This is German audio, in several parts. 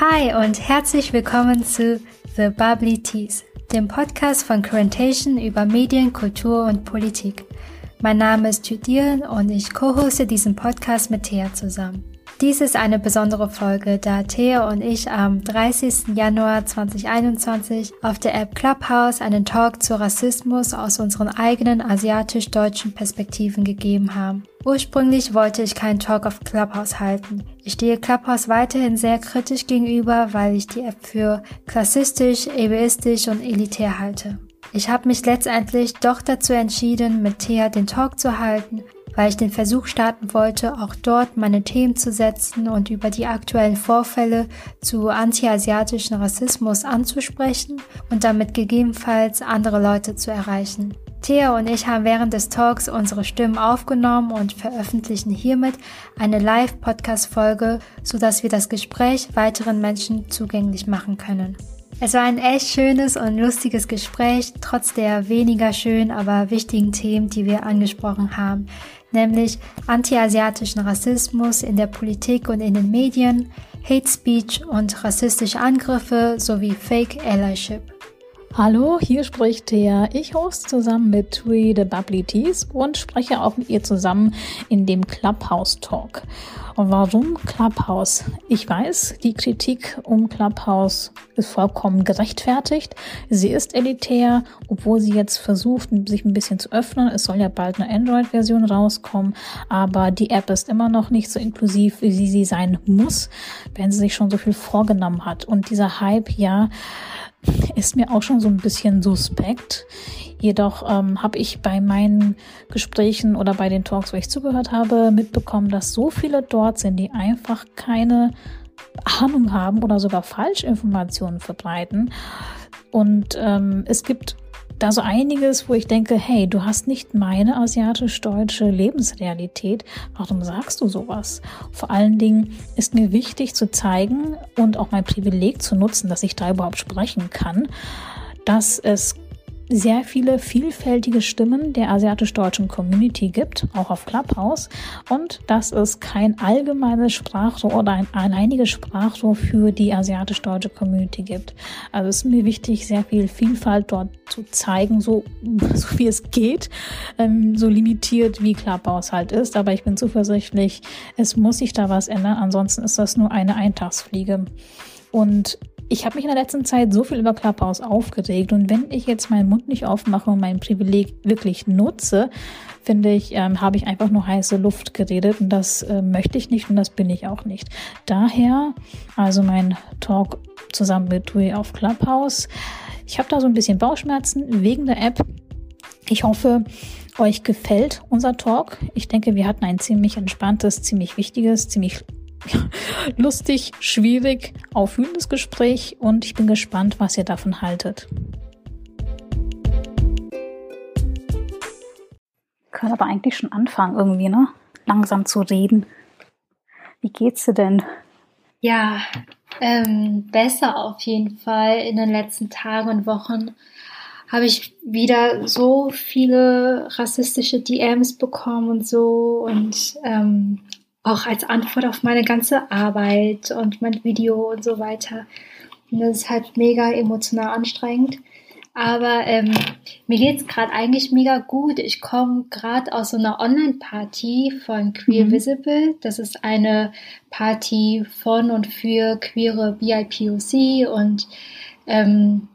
Hi und herzlich willkommen zu The Bubbly Teas, dem Podcast von Currentation über Medien, Kultur und Politik. Mein Name ist Judith und ich co-hoste diesen Podcast mit Thea zusammen. Dies ist eine besondere Folge, da Thea und ich am 30. Januar 2021 auf der App Clubhouse einen Talk zu Rassismus aus unseren eigenen asiatisch-deutschen Perspektiven gegeben haben. Ursprünglich wollte ich keinen Talk auf Clubhouse halten. Ich stehe Clubhouse weiterhin sehr kritisch gegenüber, weil ich die App für klassistisch, egoistisch und elitär halte. Ich habe mich letztendlich doch dazu entschieden, mit Thea den Talk zu halten, weil ich den Versuch starten wollte, auch dort meine Themen zu setzen und über die aktuellen Vorfälle zu antiasiatischen Rassismus anzusprechen und damit gegebenenfalls andere Leute zu erreichen. Thea und ich haben während des Talks unsere Stimmen aufgenommen und veröffentlichen hiermit eine Live-Podcast-Folge, sodass wir das Gespräch weiteren Menschen zugänglich machen können. Es war ein echt schönes und lustiges Gespräch, trotz der weniger schönen, aber wichtigen Themen, die wir angesprochen haben nämlich antiasiatischen Rassismus in der Politik und in den Medien, Hate Speech und rassistische Angriffe sowie Fake Allyship. Hallo, hier spricht Thea. Ich hoste zusammen mit Tui the Bubbly Teas und spreche auch mit ihr zusammen in dem Clubhouse Talk. Warum Clubhouse? Ich weiß, die Kritik um Clubhouse ist vollkommen gerechtfertigt. Sie ist elitär, obwohl sie jetzt versucht, sich ein bisschen zu öffnen. Es soll ja bald eine Android-Version rauskommen, aber die App ist immer noch nicht so inklusiv, wie sie sein muss, wenn sie sich schon so viel vorgenommen hat. Und dieser Hype, ja, ist mir auch schon so ein bisschen suspekt. Jedoch ähm, habe ich bei meinen Gesprächen oder bei den Talks, wo ich zugehört habe, mitbekommen, dass so viele dort sind, die einfach keine Ahnung haben oder sogar Falschinformationen verbreiten. Und ähm, es gibt da so einiges, wo ich denke, hey, du hast nicht meine asiatisch-deutsche Lebensrealität. Warum sagst du sowas? Vor allen Dingen ist mir wichtig zu zeigen und auch mein Privileg zu nutzen, dass ich da überhaupt sprechen kann, dass es sehr viele vielfältige Stimmen der asiatisch-deutschen Community gibt, auch auf Clubhouse, und dass es kein allgemeines Sprachrohr oder ein alleiniges Sprachrohr für die asiatisch-deutsche Community gibt. Also es ist mir wichtig, sehr viel Vielfalt dort zu zeigen, so, so wie es geht, ähm, so limitiert wie Clubhouse halt ist. Aber ich bin zuversichtlich, es muss sich da was ändern, ansonsten ist das nur eine Eintagsfliege. Und ich habe mich in der letzten Zeit so viel über Clubhouse aufgeregt und wenn ich jetzt meinen Mund nicht aufmache und mein Privileg wirklich nutze, finde ich, ähm, habe ich einfach nur heiße Luft geredet und das äh, möchte ich nicht und das bin ich auch nicht. Daher also mein Talk zusammen mit Tui auf Clubhouse. Ich habe da so ein bisschen Bauchschmerzen wegen der App. Ich hoffe, euch gefällt unser Talk. Ich denke, wir hatten ein ziemlich entspanntes, ziemlich wichtiges, ziemlich lustig, schwierig, aufwühlendes Gespräch und ich bin gespannt, was ihr davon haltet. Wir können aber eigentlich schon anfangen, irgendwie, ne? Langsam zu reden. Wie geht's dir denn? Ja, ähm, besser auf jeden Fall. In den letzten Tagen und Wochen habe ich wieder so viele rassistische DMs bekommen und so und ähm, auch als Antwort auf meine ganze Arbeit und mein Video und so weiter. Und das ist halt mega emotional anstrengend. Aber ähm, mir geht's gerade eigentlich mega gut. Ich komme gerade aus so einer Online-Party von Queer mhm. Visible. Das ist eine Party von und für queere BIPOC und ähm,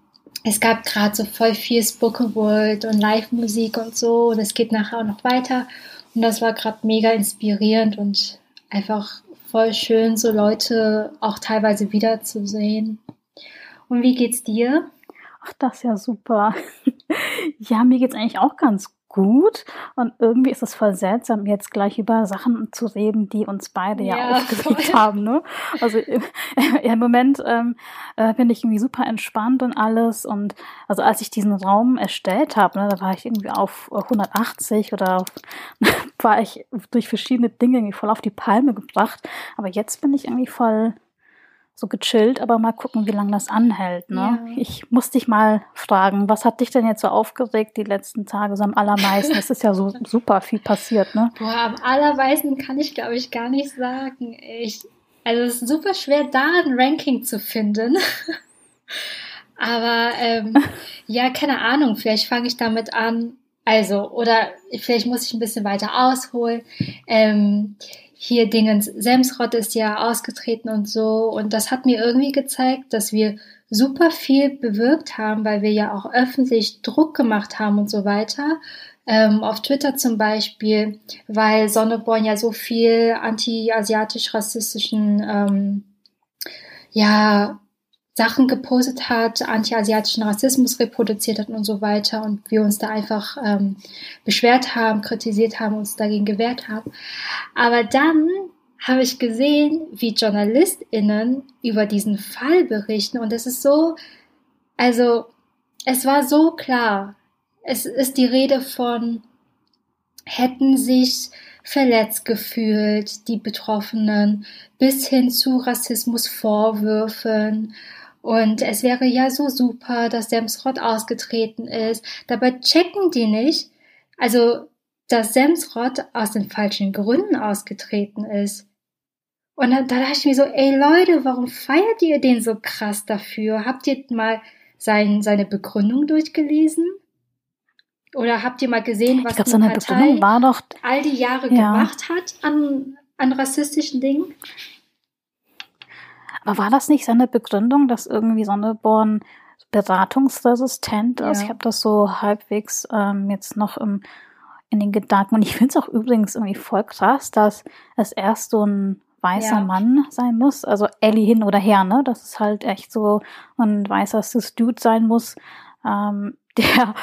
es gab gerade so voll viel Spoken Word und Live-Musik und so und es geht nachher auch noch weiter. Und das war gerade mega inspirierend und einfach voll schön, so Leute auch teilweise wiederzusehen. Und wie geht's dir? Ach, das ist ja super. ja, mir geht's eigentlich auch ganz gut. Und irgendwie ist es voll seltsam, jetzt gleich über Sachen zu reden, die uns beide ja, ja aufgeregt haben. Ne? Also im, Moment ähm, äh, bin ich irgendwie super entspannt und alles. Und also als ich diesen Raum erstellt habe, ne, da war ich irgendwie auf 180 oder auf, war ich durch verschiedene Dinge irgendwie voll auf die Palme gebracht. Aber jetzt bin ich irgendwie voll so gechillt, aber mal gucken, wie lange das anhält. Ne? Ja. Ich muss dich mal fragen, was hat dich denn jetzt so aufgeregt die letzten Tage so am allermeisten? Es ist ja so super viel passiert, ne? Boah, am allermeisten kann ich, glaube ich, gar nicht sagen. Ich, Also es ist super schwer, da ein Ranking zu finden. Aber ähm, ja, keine Ahnung, vielleicht fange ich damit an. Also, oder vielleicht muss ich ein bisschen weiter ausholen. Ähm, hier Dingens Semsrott ist ja ausgetreten und so. Und das hat mir irgendwie gezeigt, dass wir super viel bewirkt haben, weil wir ja auch öffentlich Druck gemacht haben und so weiter. Ähm, auf Twitter zum Beispiel, weil Sonneborn ja so viel anti-asiatisch-rassistischen ähm, ja, Sachen gepostet hat, anti-asiatischen Rassismus reproduziert hat und so weiter und wir uns da einfach ähm, beschwert haben, kritisiert haben, uns dagegen gewehrt haben. Aber dann habe ich gesehen, wie JournalistInnen über diesen Fall berichten und es ist so, also es war so klar. Es ist die Rede von hätten sich verletzt gefühlt, die Betroffenen, bis hin zu Rassismusvorwürfen und es wäre ja so super, dass Semsrott ausgetreten ist. Dabei checken die nicht, also, dass Semsrott aus den falschen Gründen ausgetreten ist. Und dann, da dachte ich mir so, ey Leute, warum feiert ihr den so krass dafür? Habt ihr mal sein, seine Begründung durchgelesen? Oder habt ihr mal gesehen, was ich glaub, die Partei war doch, all die Jahre ja. gemacht hat an, an rassistischen Dingen? Aber war das nicht seine Begründung, dass irgendwie Sonneborn beratungsresistent ist? Ja. Ich habe das so halbwegs ähm, jetzt noch im, in den Gedanken. Und ich finde es auch übrigens irgendwie voll krass, dass es erst so ein weißer ja. Mann sein muss. Also Ellie hin oder her, ne? Dass es halt echt so ein weißer Cis-Dude sein muss, ähm, der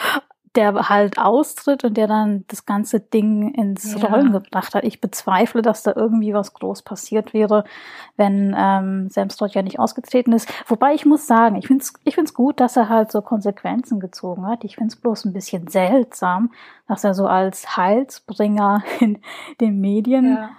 der halt austritt und der dann das ganze Ding ins ja. Rollen gebracht hat. Ich bezweifle, dass da irgendwie was groß passiert wäre, wenn ähm, Samstrott ja nicht ausgetreten ist. Wobei ich muss sagen, ich finde es ich find's gut, dass er halt so Konsequenzen gezogen hat. Ich finde es bloß ein bisschen seltsam, dass er so als Heilsbringer in den Medien ja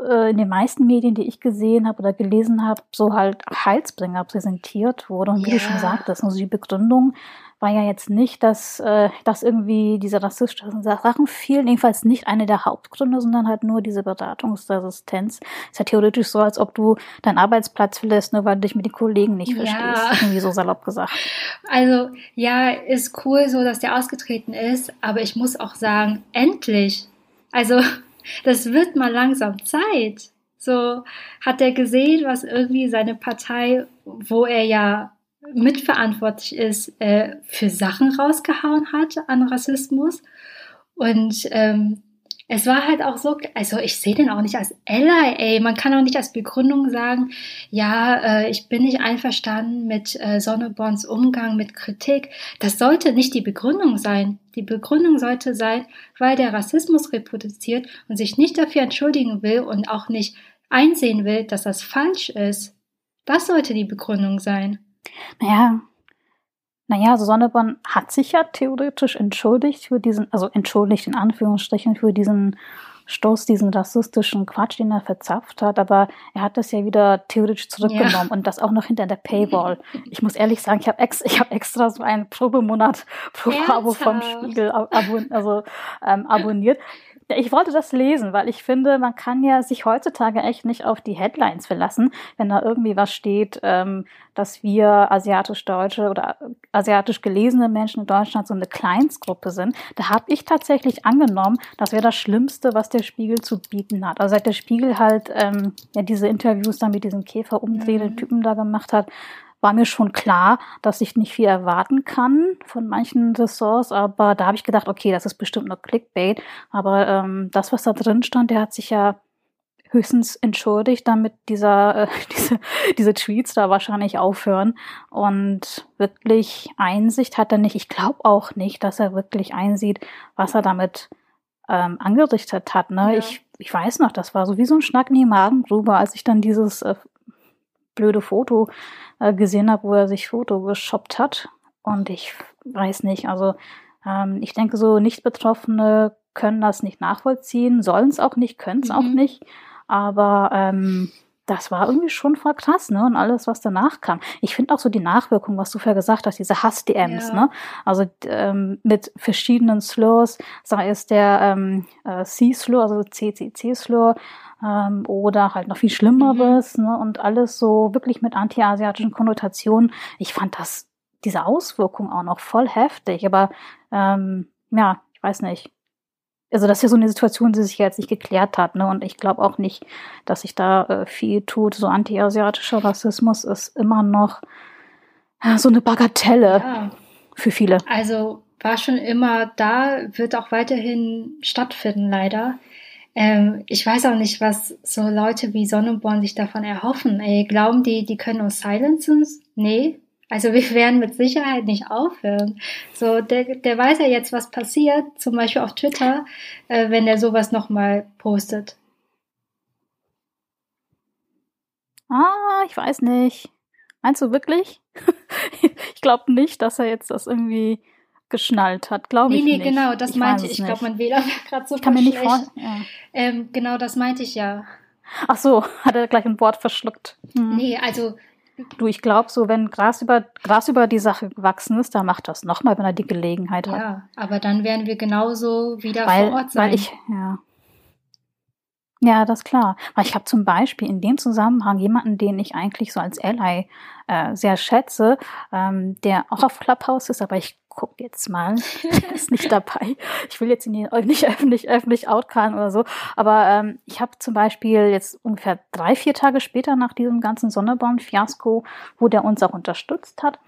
äh, in den meisten Medien, die ich gesehen habe oder gelesen habe, so halt Heilsbringer präsentiert wurde. Und wie ja. du schon sagtest, also die Begründung war ja jetzt nicht, dass, äh, dass irgendwie diese rassistischen Sachen fielen, jedenfalls nicht eine der Hauptgründe, sondern halt nur diese Beratungsresistenz. Ist ja theoretisch so, als ob du deinen Arbeitsplatz verlässt, nur weil du dich mit den Kollegen nicht verstehst. Ja. Irgendwie so salopp gesagt. Also, ja, ist cool so, dass der ausgetreten ist, aber ich muss auch sagen, endlich. Also, das wird mal langsam Zeit. So hat er gesehen, was irgendwie seine Partei, wo er ja mitverantwortlich ist, äh, für Sachen rausgehauen hat an Rassismus. Und ähm, es war halt auch so, also ich sehe den auch nicht als LIA. Man kann auch nicht als Begründung sagen, ja, äh, ich bin nicht einverstanden mit äh, Sonneborns Umgang mit Kritik. Das sollte nicht die Begründung sein. Die Begründung sollte sein, weil der Rassismus reproduziert und sich nicht dafür entschuldigen will und auch nicht einsehen will, dass das falsch ist. Das sollte die Begründung sein. Naja, naja, also Sonneborn hat sich ja theoretisch entschuldigt für diesen, also entschuldigt in Anführungsstrichen für diesen Stoß, diesen rassistischen Quatsch, den er verzapft hat, aber er hat das ja wieder theoretisch zurückgenommen ja. und das auch noch hinter der Paywall. Ich muss ehrlich sagen, ich habe ex hab extra so einen Probemonat pro Abo vom Spiegel ab also, ähm, abonniert. Ich wollte das lesen, weil ich finde, man kann ja sich heutzutage echt nicht auf die Headlines verlassen, wenn da irgendwie was steht, ähm, dass wir asiatisch-deutsche oder asiatisch gelesene Menschen in Deutschland so eine Kleinstgruppe sind. Da habe ich tatsächlich angenommen, das wäre das Schlimmste, was der Spiegel zu bieten hat. Also seit der Spiegel halt ähm, ja diese Interviews dann mit diesem Käfer umdrehenden mhm. Typen da gemacht hat, war mir schon klar, dass ich nicht viel erwarten kann von manchen Ressorts, aber da habe ich gedacht, okay, das ist bestimmt nur Clickbait. Aber ähm, das, was da drin stand, der hat sich ja höchstens entschuldigt, damit dieser, äh, diese, diese Tweets da wahrscheinlich aufhören. Und wirklich Einsicht hat er nicht. Ich glaube auch nicht, dass er wirklich einsieht, was er damit ähm, angerichtet hat. Ne? Ja. Ich, ich weiß noch, das war so wie so ein Schnack in die Magengrube, als ich dann dieses äh, blöde Foto äh, gesehen habe, wo er sich Foto geshoppt hat. Und ich weiß nicht, also ähm, ich denke, so Nicht-Betroffene können das nicht nachvollziehen, sollen es auch nicht, können es mhm. auch nicht. Aber ähm, das war irgendwie schon voll krass, ne? Und alles, was danach kam. Ich finde auch so die Nachwirkung, was du vorher gesagt hast, diese Hass-DMs, ja. ne? Also ähm, mit verschiedenen Slurs, sei es der ähm, äh, C-Slur, also CCC-Slur, ähm, oder halt noch viel Schlimmeres, mhm. ne? Und alles so wirklich mit anti-asiatischen Konnotationen. Ich fand das, diese Auswirkung auch noch voll heftig, aber ähm, ja, ich weiß nicht also das ist ja so eine Situation, die sich jetzt nicht geklärt hat, ne? Und ich glaube auch nicht, dass sich da äh, viel tut. So anti-asiatischer Rassismus ist immer noch ja, so eine Bagatelle ja. für viele. Also war schon immer da, wird auch weiterhin stattfinden, leider. Ähm, ich weiß auch nicht, was so Leute wie Sonnenborn sich davon erhoffen. Ey, glauben die, die können uns silenzen? Nee, also wir werden mit Sicherheit nicht aufhören. So, der, der weiß ja jetzt, was passiert, zum Beispiel auf Twitter, äh, wenn er sowas nochmal postet. Ah, ich weiß nicht. Meinst du wirklich? ich glaube nicht, dass er jetzt das irgendwie geschnallt hat, glaube nee, ich nee, nicht. Nee, genau, das ich meinte ich. Ich glaube, mein WLAN war gerade so ich kann mir nicht vor ja. ähm, Genau, das meinte ich ja. Ach so, hat er gleich ein Wort verschluckt. Hm. Nee, also Du, ich glaube, so wenn Gras über, Gras über die Sache gewachsen ist, dann macht das nochmal, wenn er die Gelegenheit hat. Ja, aber dann werden wir genauso wieder weil, vor Ort sein. Weil ich, ja. Ja, das ist klar. Weil ich habe zum Beispiel in dem Zusammenhang jemanden, den ich eigentlich so als Ally äh, sehr schätze, ähm, der auch auf Clubhouse ist, aber ich guck jetzt mal, ist nicht dabei. Ich will jetzt ihn nicht öffentlich, öffentlich outcallen oder so. Aber ähm, ich habe zum Beispiel jetzt ungefähr drei, vier Tage später nach diesem ganzen Sonneborn-Fiasko, wo der uns auch unterstützt hat,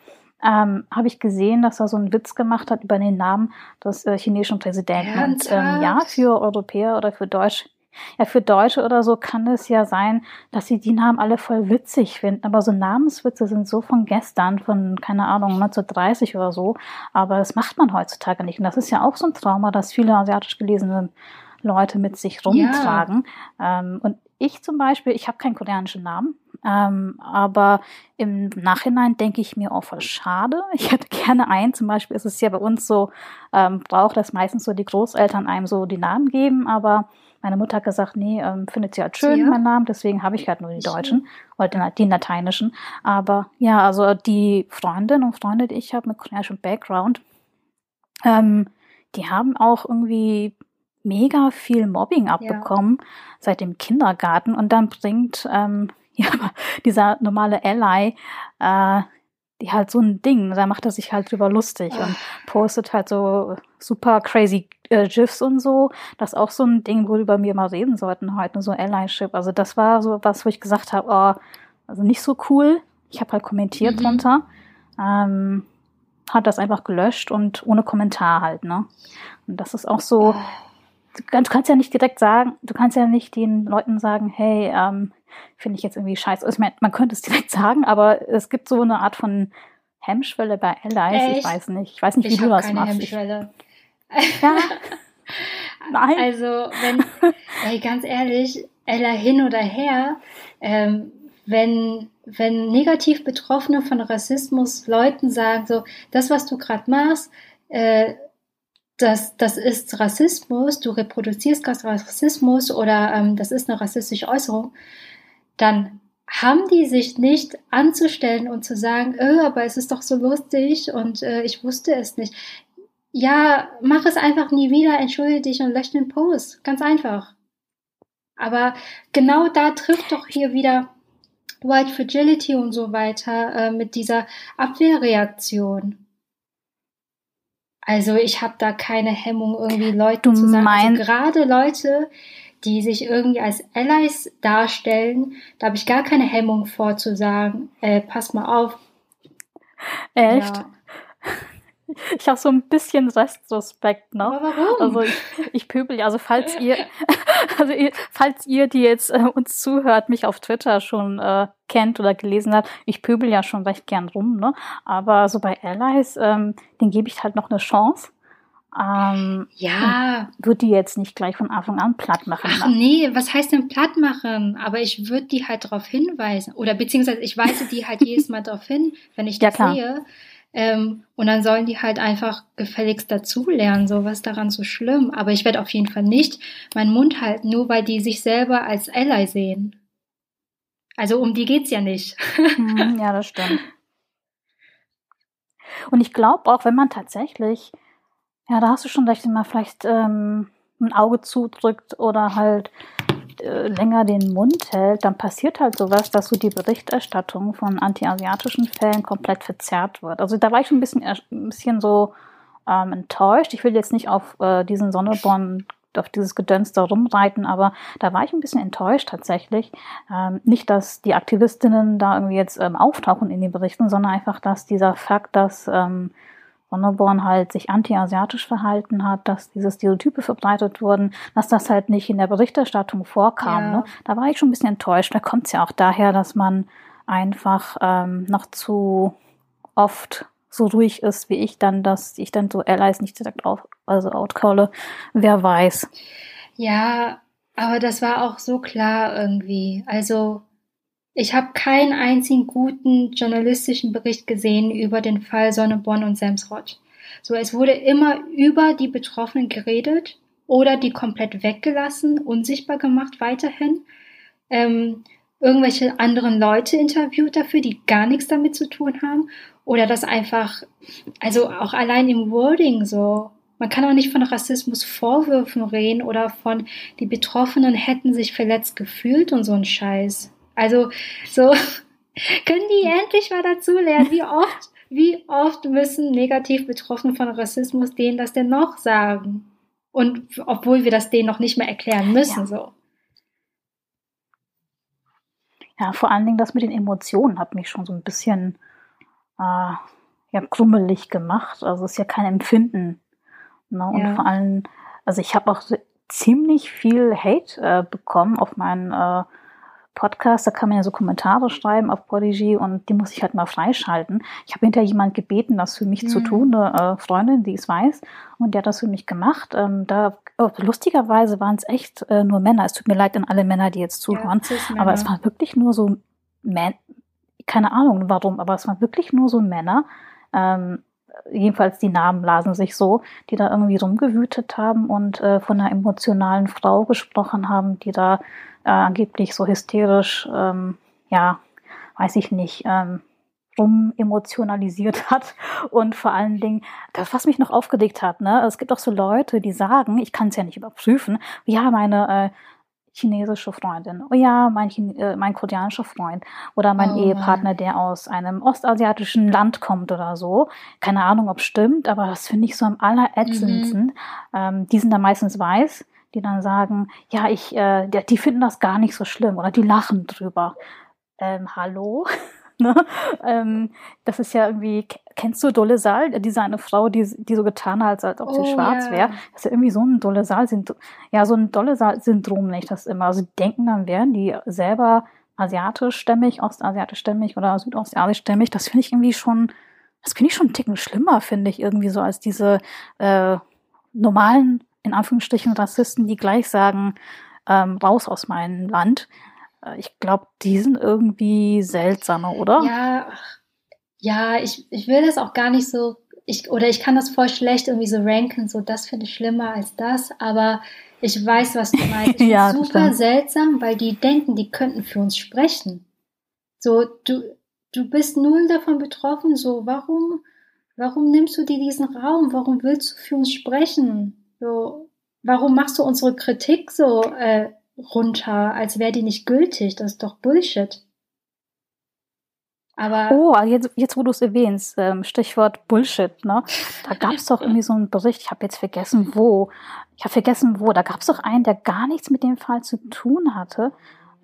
ähm, habe ich gesehen, dass er so einen Witz gemacht hat über den Namen des äh, chinesischen Präsidenten. Und ähm, ja, für Europäer oder für Deutsch ja, für Deutsche oder so kann es ja sein, dass sie die Namen alle voll witzig finden. Aber so Namenswitze sind so von gestern, von, keine Ahnung, 1930 oder so. Aber das macht man heutzutage nicht. Und das ist ja auch so ein Trauma, dass viele asiatisch gelesene Leute mit sich rumtragen. Ja. Ähm, und ich zum Beispiel, ich habe keinen koreanischen Namen, ähm, aber im Nachhinein denke ich mir auch voll schade. Ich hätte gerne einen. Zum Beispiel ist es ja bei uns so, ähm, braucht das meistens so die Großeltern einem so die Namen geben, aber meine Mutter hat gesagt, nee, ähm, findet sie halt schön, ja. meinen Namen, deswegen habe ich halt nur die deutschen oder den, den, lateinischen. Aber ja, also die Freundin und Freunde, die ich habe mit koreanischem Background, ähm, die haben auch irgendwie mega viel Mobbing abbekommen ja. seit dem Kindergarten und dann bringt ähm, ja, dieser normale Ally äh, die halt so ein Ding, da macht er sich halt drüber lustig und postet halt so super crazy äh, GIFs und so. Das ist auch so ein Ding, worüber wir mal reden sollten heute, so Allyship. Also das war so was, wo ich gesagt habe, oh, also nicht so cool. Ich habe halt kommentiert mhm. drunter. Ähm, hat das einfach gelöscht und ohne Kommentar halt, ne? Und das ist auch so, du kannst ja nicht direkt sagen, du kannst ja nicht den Leuten sagen, hey, ähm, finde ich jetzt irgendwie scheiße. Also, meine, man könnte es direkt sagen, aber es gibt so eine Art von Hemmschwelle bei Allies. Echt? Ich weiß nicht. Ich weiß nicht, wie ich du das keine machst. Hemmschwelle. Ich, ja. Nein. Also, wenn, ey, ganz ehrlich, Ella hin oder her, ähm, wenn, wenn negativ Betroffene von Rassismus Leuten sagen, so, das, was du gerade machst, äh, das, das ist Rassismus, du reproduzierst gerade Rassismus oder ähm, das ist eine rassistische Äußerung, dann haben die sich nicht anzustellen und zu sagen, äh, aber es ist doch so lustig und äh, ich wusste es nicht. Ja, mach es einfach nie wieder, entschuldige dich und lösche den Post. Ganz einfach. Aber genau da trifft doch hier wieder White Fragility und so weiter äh, mit dieser Abwehrreaktion. Also ich habe da keine Hemmung, irgendwie Leuten zu sagen. Also gerade Leute, die sich irgendwie als Allies darstellen, da habe ich gar keine Hemmung vor zu sagen, äh, pass mal auf. Echt? Ja. Ich habe so ein bisschen Restrespekt noch. Aber warum? Also ich, ich pöbel, also falls ihr, also ihr, falls ihr, die jetzt äh, uns zuhört, mich auf Twitter schon äh, kennt oder gelesen habt, ich pöbel ja schon recht gern rum, ne? Aber so bei Allies, ähm, den gebe ich halt noch eine Chance. Ähm, ja. Würde die jetzt nicht gleich von Anfang an platt machen. Ach nee, was heißt denn platt machen? Aber ich würde die halt darauf hinweisen. Oder beziehungsweise ich weise die halt jedes Mal darauf hin, wenn ich das ja, sehe. Ähm, und dann sollen die halt einfach gefälligst dazulernen, so was daran so schlimm. Aber ich werde auf jeden Fall nicht meinen Mund halten, nur weil die sich selber als Ally sehen. Also um die geht's ja nicht. Mhm, ja, das stimmt. Und ich glaube auch, wenn man tatsächlich, ja, da hast du schon recht, wenn man vielleicht ähm, ein Auge zudrückt oder halt äh, länger den Mund hält, dann passiert halt sowas, dass so die Berichterstattung von antiasiatischen Fällen komplett verzerrt wird. Also da war ich schon ein bisschen, ein bisschen so ähm, enttäuscht. Ich will jetzt nicht auf äh, diesen Sonneborn auf dieses Gedöns da rumreiten, aber da war ich ein bisschen enttäuscht tatsächlich. Ähm, nicht, dass die Aktivistinnen da irgendwie jetzt ähm, auftauchen in den Berichten, sondern einfach, dass dieser Fakt, dass ähm, Sonneborn halt sich anti-asiatisch verhalten hat, dass diese Stereotype verbreitet wurden, dass das halt nicht in der Berichterstattung vorkam. Ja. Ne? Da war ich schon ein bisschen enttäuscht. Da kommt es ja auch daher, dass man einfach ähm, noch zu oft so ruhig ist wie ich dann, dass ich dann so Allies nicht direkt auf, also outcalle. Wer weiß. Ja, aber das war auch so klar irgendwie. Also ich habe keinen einzigen guten journalistischen Bericht gesehen über den Fall Sonneborn und Semsrott. So, es wurde immer über die Betroffenen geredet oder die komplett weggelassen, unsichtbar gemacht weiterhin. Ähm, irgendwelche anderen Leute interviewt dafür, die gar nichts damit zu tun haben. Oder das einfach, also auch allein im Wording so. Man kann auch nicht von Rassismusvorwürfen reden oder von die Betroffenen hätten sich verletzt gefühlt und so ein Scheiß. Also so können die endlich mal dazu lernen, wie oft, wie oft müssen negativ Betroffene von Rassismus denen das denn noch sagen? Und obwohl wir das denen noch nicht mehr erklären müssen, ja. so. Ja, vor allen Dingen das mit den Emotionen hat mich schon so ein bisschen äh, ja, krummelig gemacht. Also es ist ja kein Empfinden. Ne? Und ja. vor allem, also ich habe auch ziemlich viel Hate äh, bekommen auf meinen äh, Podcast, da kann man ja so Kommentare schreiben auf Prodigy und die muss ich halt mal freischalten. Ich habe hinterher jemand gebeten, das für mich mhm. zu tun, eine äh, Freundin, die es weiß, und der hat das für mich gemacht. Ähm, da oh, lustigerweise waren es echt äh, nur Männer. Es tut mir leid an alle Männer, die jetzt zuhören, ja, aber es waren wirklich nur so Männer keine Ahnung warum, aber es waren wirklich nur so Männer, ähm, jedenfalls die Namen lasen sich so, die da irgendwie rumgewütet haben und äh, von einer emotionalen Frau gesprochen haben, die da äh, angeblich so hysterisch, ähm, ja, weiß ich nicht, ähm, rum emotionalisiert hat und vor allen Dingen, das, was mich noch aufgeregt hat, ne, es gibt auch so Leute, die sagen, ich kann es ja nicht überprüfen, ja, meine äh, chinesische Freundin. Oh ja, mein, äh, mein koreanischer Freund oder mein oh, Ehepartner, der aus einem ostasiatischen Land kommt oder so. Keine Ahnung, ob stimmt, aber das finde ich so am allerätzendsten. Mhm. Ähm, die sind dann meistens weiß, die dann sagen, ja, ich, äh, die finden das gar nicht so schlimm oder die lachen drüber. Ähm, hallo? Ne? Ähm, das ist ja irgendwie, kennst du Dolle Saal? Diese eine Frau, die, die so getan hat, als ob sie oh, schwarz yeah. wäre. Das ist ja irgendwie so ein Dolle Saal-Syndrom. Ja, so ein Dolle Saal-Syndrom nicht das immer. Also die denken dann, wären die selber asiatischstämmig, ostasiatischstämmig oder südostasiatischstämmig. Das finde ich irgendwie schon, das finde ich schon einen Ticken schlimmer, finde ich irgendwie so als diese äh, normalen, in Anführungsstrichen, Rassisten, die gleich sagen, ähm, raus aus meinem Land. Äh, ich glaube, die sind irgendwie seltsamer, oder? Ja, ja, ich, ich will das auch gar nicht so, ich, oder ich kann das voll schlecht irgendwie so ranken, so das finde ich schlimmer als das, aber ich weiß, was du meinst. Ich ja, super seltsam, weil die denken, die könnten für uns sprechen. So, du, du bist null davon betroffen, so, warum, warum nimmst du dir diesen Raum? Warum willst du für uns sprechen? So, warum machst du unsere Kritik so äh, runter, als wäre die nicht gültig. Das ist doch Bullshit. Aber oh, jetzt, jetzt wo du es erwähnst, ähm, Stichwort Bullshit, ne? Da gab es doch irgendwie so einen Bericht, ich habe jetzt vergessen wo. Ich habe vergessen wo. Da gab es doch einen, der gar nichts mit dem Fall zu tun hatte.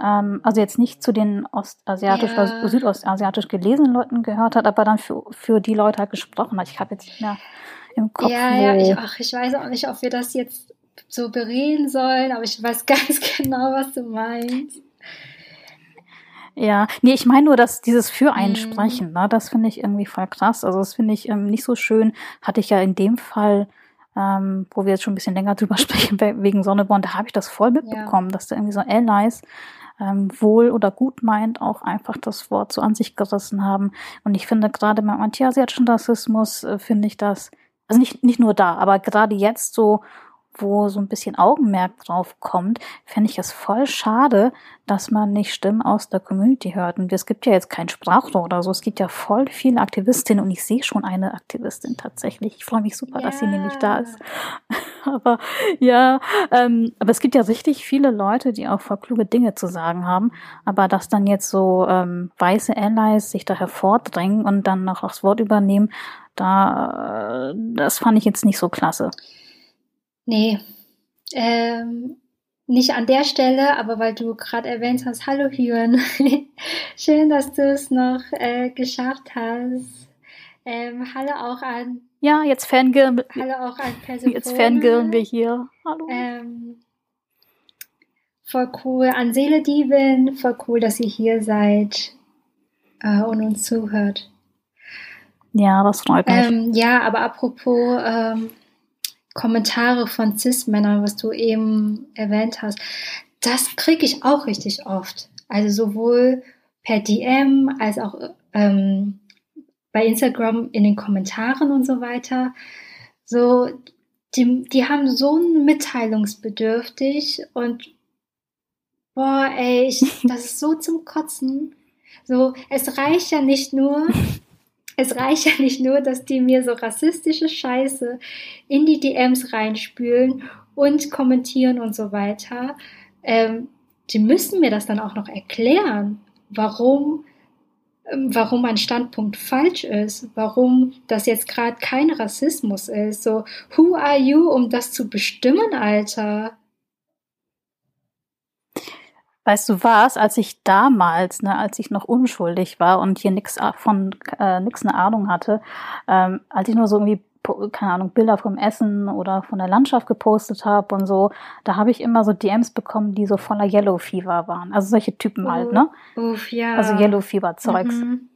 Ähm, also jetzt nicht zu den ostasiatisch ja. oder südostasiatisch gelesenen Leuten gehört hat, aber dann für, für die Leute halt gesprochen hat. Ich habe jetzt nicht mehr im Kopf. Ja, ja, ich, ach, ich weiß auch nicht, ob wir das jetzt so bereden sollen, aber ich weiß ganz genau, was du meinst. Ja, nee, ich meine nur, dass dieses für einen sprechen, mm. ne, das finde ich irgendwie voll krass. Also das finde ich ähm, nicht so schön. Hatte ich ja in dem Fall, ähm, wo wir jetzt schon ein bisschen länger drüber sprechen, wegen Sonneborn, da habe ich das voll mitbekommen, ja. dass da irgendwie so Allies ähm, wohl oder gut meint, auch einfach das Wort so an sich gerissen haben. Und ich finde gerade beim antiasiatischen Rassismus, äh, finde ich das, also nicht, nicht nur da, aber gerade jetzt so wo so ein bisschen Augenmerk drauf kommt, fände ich es voll schade, dass man nicht Stimmen aus der Community hört. Und es gibt ja jetzt kein Sprachrohr oder so. Es gibt ja voll viele Aktivistinnen und ich sehe schon eine Aktivistin tatsächlich. Ich freue mich super, ja. dass sie nämlich da ist. aber ja, ähm, aber es gibt ja richtig viele Leute, die auch voll kluge Dinge zu sagen haben. Aber dass dann jetzt so ähm, weiße Allies sich da hervordrängen und dann noch das Wort übernehmen, da, äh, das fand ich jetzt nicht so klasse. Nee, ähm, nicht an der Stelle, aber weil du gerade erwähnt hast, hallo Hyun, schön, dass du es noch äh, geschafft hast. Ähm, hallo auch an. Ja, jetzt fangirlen wir. Hallo auch an Persephone. Jetzt fangirlen wir hier. Hallo. Ähm, voll cool. An Seele Diebin, voll cool, dass ihr hier seid äh, und uns zuhört. Ja, das freut mich. Ähm, ja, aber apropos ähm, Kommentare von Cis-Männern, was du eben erwähnt hast, das kriege ich auch richtig oft. Also sowohl per DM als auch ähm, bei Instagram in den Kommentaren und so weiter. So, die, die haben so ein Mitteilungsbedürftig und boah, ey, ich, das ist so zum Kotzen. So, es reicht ja nicht nur, es reicht ja nicht nur, dass die mir so rassistische Scheiße in die DMs reinspülen und kommentieren und so weiter. Ähm, die müssen mir das dann auch noch erklären, warum, ähm, warum mein Standpunkt falsch ist, warum das jetzt gerade kein Rassismus ist. So, who are you, um das zu bestimmen, Alter? Weißt du was, als ich damals, ne, als ich noch unschuldig war und hier nix von äh, nix eine Ahnung hatte, ähm, als ich nur so irgendwie keine Ahnung, Bilder vom Essen oder von der Landschaft gepostet habe und so, da habe ich immer so DMs bekommen, die so voller Yellow Fever waren. Also solche Typen uh, halt, ne? Uff, ja. Also Yellow Fever Zeugs. Mhm.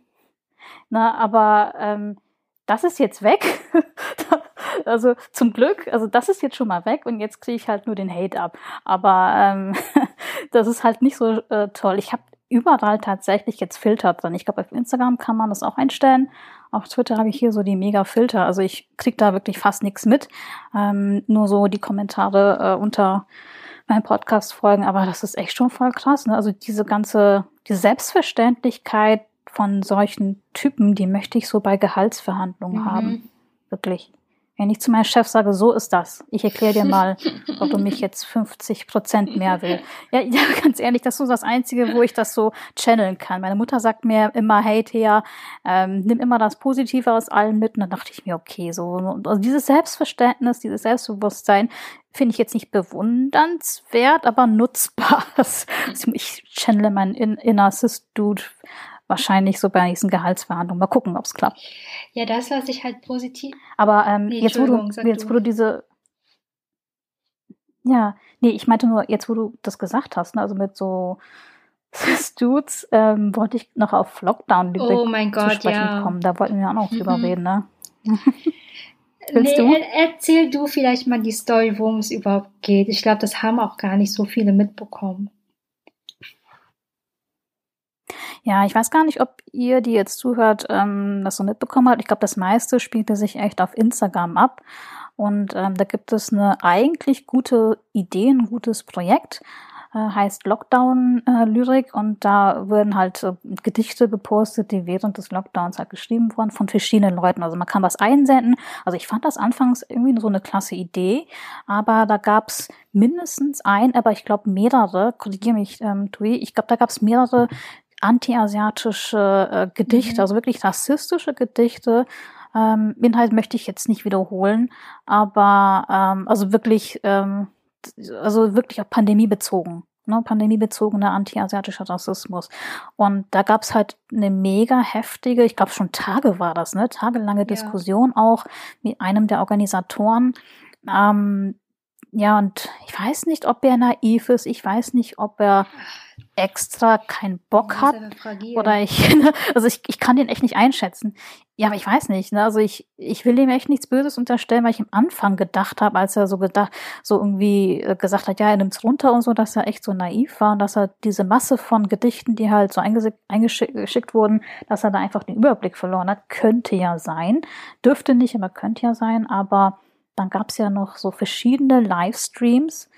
Na, aber ähm, das ist jetzt weg. also zum Glück, also das ist jetzt schon mal weg und jetzt kriege ich halt nur den Hate ab. Aber ähm, das ist halt nicht so äh, toll. Ich habe überall tatsächlich jetzt Filter drin. Ich glaube, auf Instagram kann man das auch einstellen. Auf Twitter habe ich hier so die Mega-Filter. Also ich kriege da wirklich fast nichts mit. Ähm, nur so die Kommentare äh, unter meinen Podcast-Folgen. Aber das ist echt schon voll krass. Ne? Also diese ganze, die Selbstverständlichkeit von solchen Typen, die möchte ich so bei Gehaltsverhandlungen mhm. haben. Wirklich. Wenn ich zu meinem Chef sage, so ist das. Ich erkläre dir mal, ob du mich jetzt 50 Prozent mehr will. Ja, ja, ganz ehrlich, das ist so das Einzige, wo ich das so channeln kann. Meine Mutter sagt mir immer, hey Thea, ähm, nimm immer das Positive aus allem mit. Und dann dachte ich mir, okay, so, also dieses Selbstverständnis, dieses Selbstbewusstsein finde ich jetzt nicht bewundernswert, aber nutzbar. ich channele meinen Inner Cis-Dude wahrscheinlich so bei diesen Gehaltsverhandlungen. Mal gucken, ob es klappt. Ja, das lasse ich halt positiv. Aber ähm, nee, jetzt, wo du, jetzt, wo du diese ja, nee, ich meinte nur, jetzt wo du das gesagt hast, ne, also mit so Dudes, ähm, wollte ich noch auf Lockdown oh mein Gott, zu sprechen ja. kommen. Da wollten wir auch noch mhm. drüber reden, ne? Nee, du? erzähl du vielleicht mal die Story, worum es überhaupt geht. Ich glaube, das haben auch gar nicht so viele mitbekommen. Ja, ich weiß gar nicht, ob ihr, die jetzt zuhört, ähm, das so mitbekommen habt. Ich glaube, das meiste spielte sich echt auf Instagram ab. Und ähm, da gibt es eine eigentlich gute Idee, ein gutes Projekt, äh, heißt Lockdown-Lyrik. Äh, und da werden halt äh, Gedichte gepostet, die während des Lockdowns halt geschrieben wurden von verschiedenen Leuten. Also man kann was einsenden. Also ich fand das anfangs irgendwie so eine klasse Idee, aber da gab's mindestens ein, aber ich glaube mehrere, korrigiere mich, ähm, Tui, ich glaube, da gab's mehrere antiasiatische äh, Gedichte, mhm. also wirklich rassistische Gedichte. Ähm, Inhalt möchte ich jetzt nicht wiederholen, aber ähm, also wirklich, ähm, also wirklich auch pandemiebezogen. Ne, pandemiebezogener antiasiatischer Rassismus. Und da gab's halt eine mega heftige, ich glaube schon Tage war das, ne, tagelange ja. Diskussion auch mit einem der Organisatoren. Ähm, ja, und ich weiß nicht, ob er naiv ist, ich weiß nicht, ob er extra keinen Bock hat. Oder ich, also ich, ich kann den echt nicht einschätzen. Ja, aber ich weiß nicht, ne? Also ich, ich will ihm echt nichts Böses unterstellen, weil ich am Anfang gedacht habe, als er so gedacht, so irgendwie äh, gesagt hat, ja, er nimmt's runter und so, dass er echt so naiv war und dass er diese Masse von Gedichten, die halt so eingeschickt wurden, dass er da einfach den Überblick verloren hat. Könnte ja sein. Dürfte nicht, aber könnte ja sein, aber dann gab es ja noch so verschiedene Livestreams,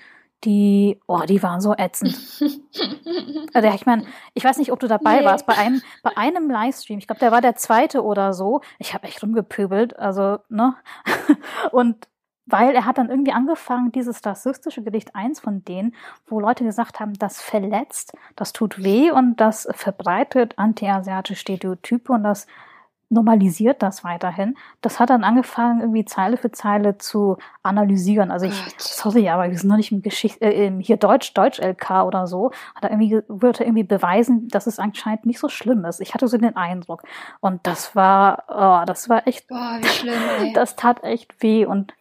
die, oh, die waren so ätzend. also ich meine, ich weiß nicht, ob du dabei nee. warst, bei einem, bei einem Livestream, ich glaube, der war der zweite oder so, ich habe echt rumgepöbelt, also, ne? Und weil er hat dann irgendwie angefangen, dieses rassistische Gedicht, eins von denen, wo Leute gesagt haben, das verletzt, das tut weh und das verbreitet antiasiatische Stereotype und das normalisiert das weiterhin. Das hat dann angefangen, irgendwie Zeile für Zeile zu analysieren. Also ich, sorry, aber wir sind noch nicht im Geschichte, äh, hier Deutsch, Deutsch LK oder so. Hat er irgendwie, wollte irgendwie beweisen, dass es anscheinend nicht so schlimm ist. Ich hatte so den Eindruck. Und das war, oh, das war echt, Boah, wie schlimm, ey. das tat echt weh und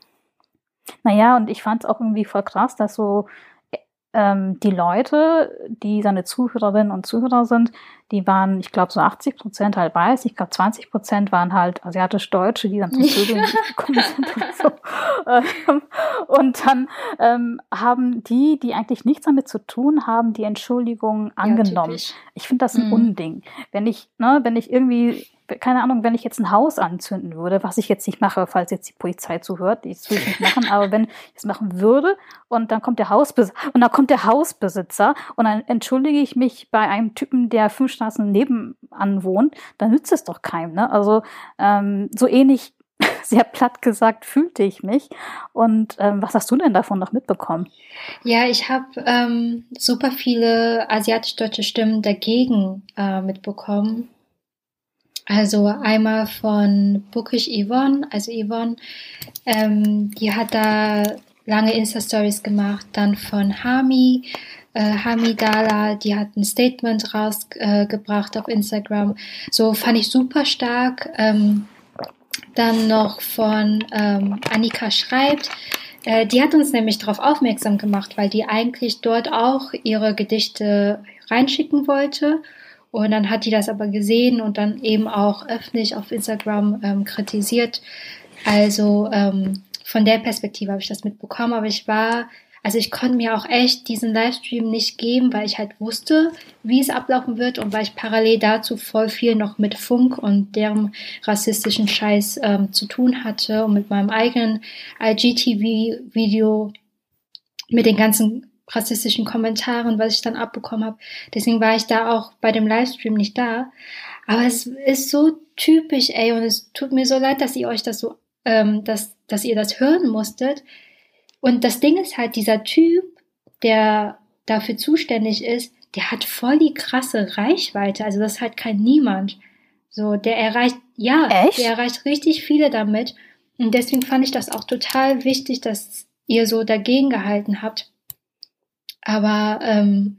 naja, und ich fand es auch irgendwie voll krass, dass so ähm, die Leute, die seine Zuhörerinnen und Zuhörer sind, die waren, ich glaube, so 80 Prozent halt weiß. Ich glaube, 20 Prozent waren halt asiatisch-Deutsche, die dann zum Zuhören gekommen sind und so. Ähm, und dann ähm, haben die, die eigentlich nichts damit zu tun haben, die Entschuldigung angenommen. Ja, ich finde das ein mhm. Unding. Wenn ich, ne, wenn ich irgendwie keine Ahnung, wenn ich jetzt ein Haus anzünden würde, was ich jetzt nicht mache, falls jetzt die Polizei zuhört, das will ich nicht machen, aber wenn ich es machen würde und dann kommt der Hausbesitzer und dann kommt der Hausbesitzer und dann entschuldige ich mich bei einem Typen, der fünf Straßen nebenan wohnt, dann nützt es doch keinem. Ne? Also ähm, so ähnlich, sehr platt gesagt, fühlte ich mich. Und ähm, was hast du denn davon noch mitbekommen? Ja, ich habe ähm, super viele asiatisch-deutsche Stimmen dagegen äh, mitbekommen also einmal von Bookish Yvonne, also Yvonne, ähm, die hat da lange Insta-Stories gemacht. Dann von Hami, äh, Hami Dala, die hat ein Statement rausgebracht äh, auf Instagram. So fand ich super stark. Ähm, dann noch von ähm, Annika schreibt. Äh, die hat uns nämlich darauf aufmerksam gemacht, weil die eigentlich dort auch ihre Gedichte reinschicken wollte. Und dann hat die das aber gesehen und dann eben auch öffentlich auf Instagram ähm, kritisiert. Also ähm, von der Perspektive habe ich das mitbekommen, aber ich war, also ich konnte mir auch echt diesen Livestream nicht geben, weil ich halt wusste, wie es ablaufen wird und weil ich parallel dazu voll viel noch mit Funk und deren rassistischen Scheiß ähm, zu tun hatte und mit meinem eigenen IGTV-Video mit den ganzen rassistischen Kommentaren, was ich dann abbekommen habe. Deswegen war ich da auch bei dem Livestream nicht da. Aber es ist so typisch, ey, und es tut mir so leid, dass ihr euch das so, ähm, dass, dass ihr das hören musstet. Und das Ding ist halt, dieser Typ, der dafür zuständig ist, der hat voll die krasse Reichweite. Also das ist halt kein Niemand. So, der erreicht, ja, Echt? der erreicht richtig viele damit. Und deswegen fand ich das auch total wichtig, dass ihr so dagegen gehalten habt. Aber ähm,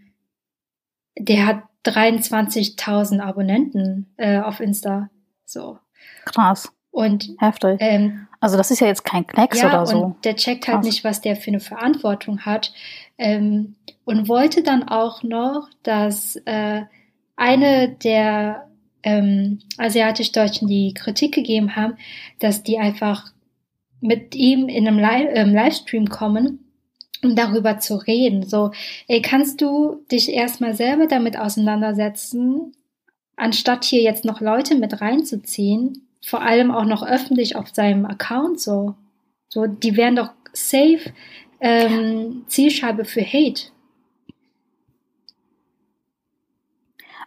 der hat 23.000 Abonnenten äh, auf Insta. So. Krass. Und heftig. Ähm, also das ist ja jetzt kein Klecks ja, oder so. Und der checkt halt Krass. nicht, was der für eine Verantwortung hat. Ähm, und wollte dann auch noch, dass äh, eine der ähm, asiatisch-Deutschen, die Kritik gegeben haben, dass die einfach mit ihm in einem Live ähm, Livestream kommen um darüber zu reden. So, ey, kannst du dich erstmal selber damit auseinandersetzen, anstatt hier jetzt noch Leute mit reinzuziehen, vor allem auch noch öffentlich auf seinem Account so. So, die wären doch safe ähm, Zielscheibe für Hate.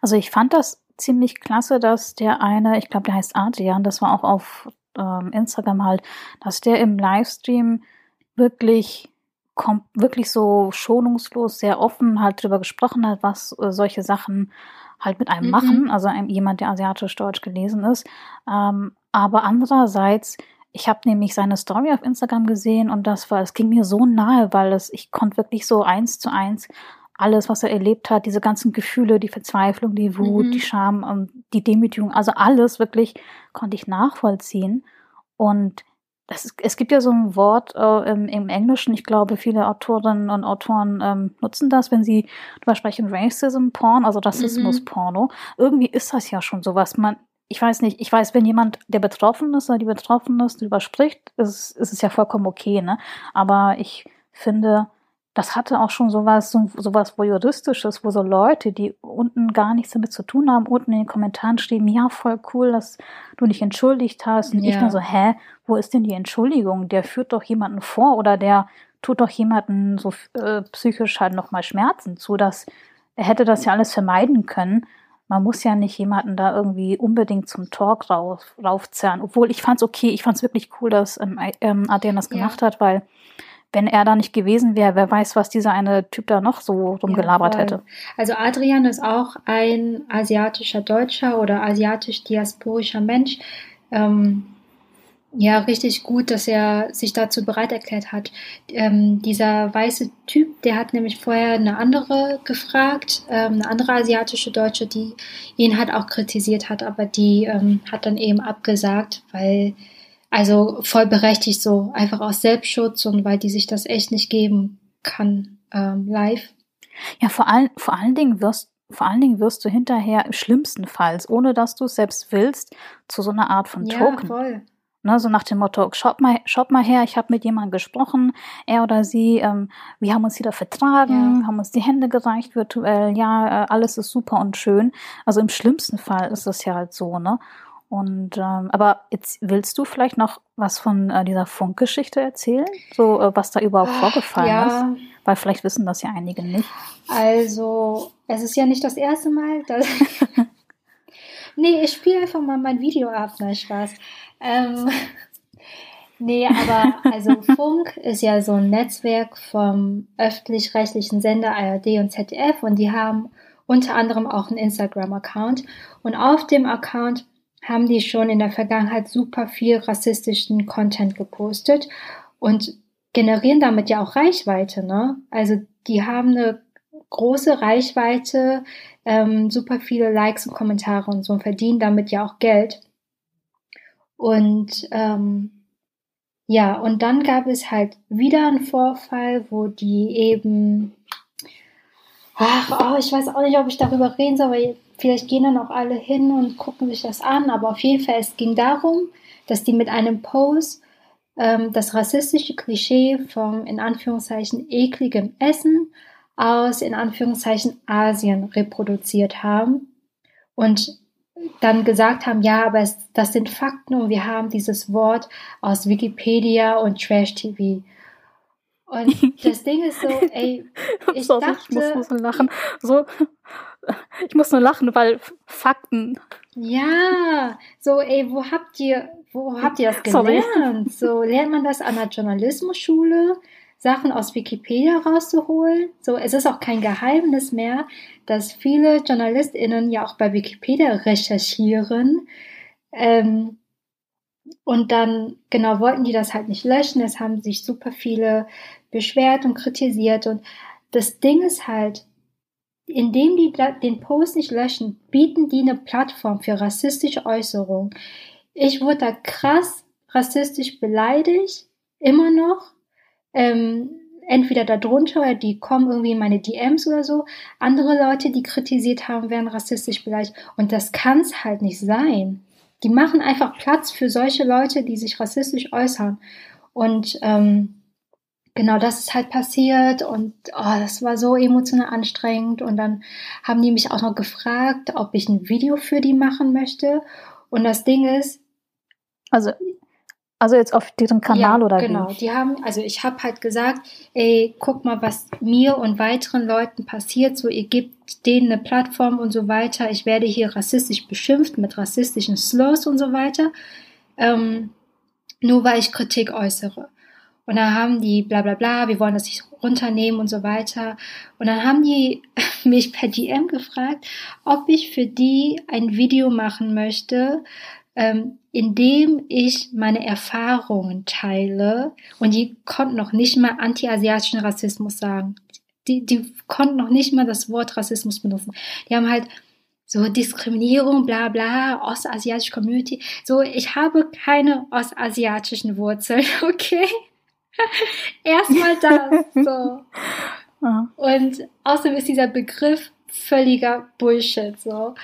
Also ich fand das ziemlich klasse, dass der eine, ich glaube, der heißt Adrian, das war auch auf ähm, Instagram halt, dass der im Livestream wirklich kommt wirklich so schonungslos, sehr offen halt drüber gesprochen hat, was äh, solche Sachen halt mit einem mhm. machen, also einem, jemand, der asiatisch-deutsch gelesen ist. Ähm, aber andererseits, ich habe nämlich seine Story auf Instagram gesehen und das war, es ging mir so nahe, weil es, ich konnte wirklich so eins zu eins alles, was er erlebt hat, diese ganzen Gefühle, die Verzweiflung, die Wut, mhm. die Scham, und die Demütigung, also alles wirklich konnte ich nachvollziehen. Und ist, es gibt ja so ein Wort äh, im, im, Englischen, ich glaube, viele Autorinnen und Autoren ähm, nutzen das, wenn sie drüber sprechen, Racism Porn, also Rassismus-Porno. Mhm. Irgendwie ist das ja schon sowas. Man, ich weiß nicht, ich weiß, wenn jemand, der betroffen ist oder die betroffen ist, darüber spricht, ist, ist es ja vollkommen okay, ne? Aber ich finde, das hatte auch schon sowas, so, sowas voyeuristisches, wo so Leute, die unten gar nichts damit zu tun haben, unten in den Kommentaren schrieben, ja, voll cool, dass du dich entschuldigt hast. Und ja. ich dann so, hä, wo ist denn die Entschuldigung? Der führt doch jemanden vor oder der tut doch jemanden so äh, psychisch halt nochmal Schmerzen zu, dass er hätte das ja alles vermeiden können. Man muss ja nicht jemanden da irgendwie unbedingt zum Talk rauf, raufzerren. Obwohl ich fand's okay, ich fand's wirklich cool, dass ähm, ähm, Adrian das gemacht ja. hat, weil wenn er da nicht gewesen wäre, wer weiß, was dieser eine Typ da noch so rumgelabert ja, hätte. Also Adrian ist auch ein asiatischer Deutscher oder asiatisch-diasporischer Mensch. Ähm, ja, richtig gut, dass er sich dazu bereit erklärt hat. Ähm, dieser weiße Typ, der hat nämlich vorher eine andere gefragt, ähm, eine andere asiatische Deutsche, die ihn halt auch kritisiert hat, aber die ähm, hat dann eben abgesagt, weil also voll berechtigt so, einfach aus Selbstschutz und weil die sich das echt nicht geben kann ähm, live. Ja, vor allen, vor allen Dingen wirst vor allen Dingen wirst du hinterher schlimmstenfalls, ohne dass du es selbst willst, zu so einer Art von Token. Ja, voll. Ne, so nach dem Motto, schaut mal, schaut mal her, ich habe mit jemandem gesprochen, er oder sie, ähm, wir haben uns wieder vertragen, ja. haben uns die Hände gereicht virtuell, ja, äh, alles ist super und schön. Also im schlimmsten Fall ist es ja halt so, ne? Und ähm, aber jetzt willst du vielleicht noch was von äh, dieser Funkgeschichte erzählen? So, äh, was da überhaupt Ach, vorgefallen ja. ist? Weil vielleicht wissen das ja einige nicht. Also, es ist ja nicht das erste Mal, dass. nee, ich spiele einfach mal mein Video ab, nein, Spaß. Ähm, nee, aber also Funk ist ja so ein Netzwerk vom öffentlich-rechtlichen Sender ARD und ZDF und die haben unter anderem auch einen Instagram-Account. Und auf dem Account haben die schon in der Vergangenheit super viel rassistischen Content gepostet und generieren damit ja auch Reichweite, ne? Also die haben eine große Reichweite, ähm, super viele Likes und Kommentare und so und verdienen damit ja auch Geld. Und ähm, ja, und dann gab es halt wieder einen Vorfall, wo die eben, ach, oh, ich weiß auch nicht, ob ich darüber reden soll, aber Vielleicht gehen dann auch alle hin und gucken sich das an, aber auf jeden Fall, es ging darum, dass die mit einem Post ähm, das rassistische Klischee vom in Anführungszeichen ekligem Essen aus in Anführungszeichen Asien reproduziert haben und dann gesagt haben, ja, aber es, das sind Fakten und wir haben dieses Wort aus Wikipedia und Trash TV. Und das Ding ist so, ey, ich Sorry, dachte, ich muss, muss lachen. So, ich muss nur lachen, weil Fakten. Ja, so, ey, wo habt ihr, wo habt ihr das gelernt? So, lernt man das an der Journalismusschule? Sachen aus Wikipedia rauszuholen. So, es ist auch kein Geheimnis mehr, dass viele JournalistInnen ja auch bei Wikipedia recherchieren. Ähm, und dann, genau, wollten die das halt nicht löschen. Es haben sich super viele beschwert und kritisiert. Und das Ding ist halt, indem die den Post nicht löschen, bieten die eine Plattform für rassistische Äußerungen. Ich wurde da krass rassistisch beleidigt, immer noch. Ähm, entweder darunter oder die kommen irgendwie in meine DMs oder so. Andere Leute, die kritisiert haben, werden rassistisch beleidigt. Und das kann es halt nicht sein. Die machen einfach Platz für solche Leute, die sich rassistisch äußern. Und ähm, genau das ist halt passiert und oh, das war so emotional anstrengend und dann haben die mich auch noch gefragt, ob ich ein Video für die machen möchte und das Ding ist, also also jetzt auf deren Kanal ja, oder genau. Wie? Die haben, also ich habe halt gesagt, ey, guck mal, was mir und weiteren Leuten passiert. So, ihr gebt denen eine Plattform und so weiter. Ich werde hier rassistisch beschimpft mit rassistischen Slurs und so weiter. Ähm, nur weil ich Kritik äußere. Und dann haben die bla bla bla, wir wollen das nicht runternehmen und so weiter. Und dann haben die mich per DM gefragt, ob ich für die ein Video machen möchte, ähm, indem ich meine Erfahrungen teile. Und die konnten noch nicht mal anti-asiatischen Rassismus sagen. Die, die konnten noch nicht mal das Wort Rassismus benutzen. Die haben halt so Diskriminierung, bla bla, ostasiatische Community. So, ich habe keine ostasiatischen Wurzeln, okay? Erstmal das. So. Ja. Und außerdem ist dieser Begriff völliger Bullshit. So.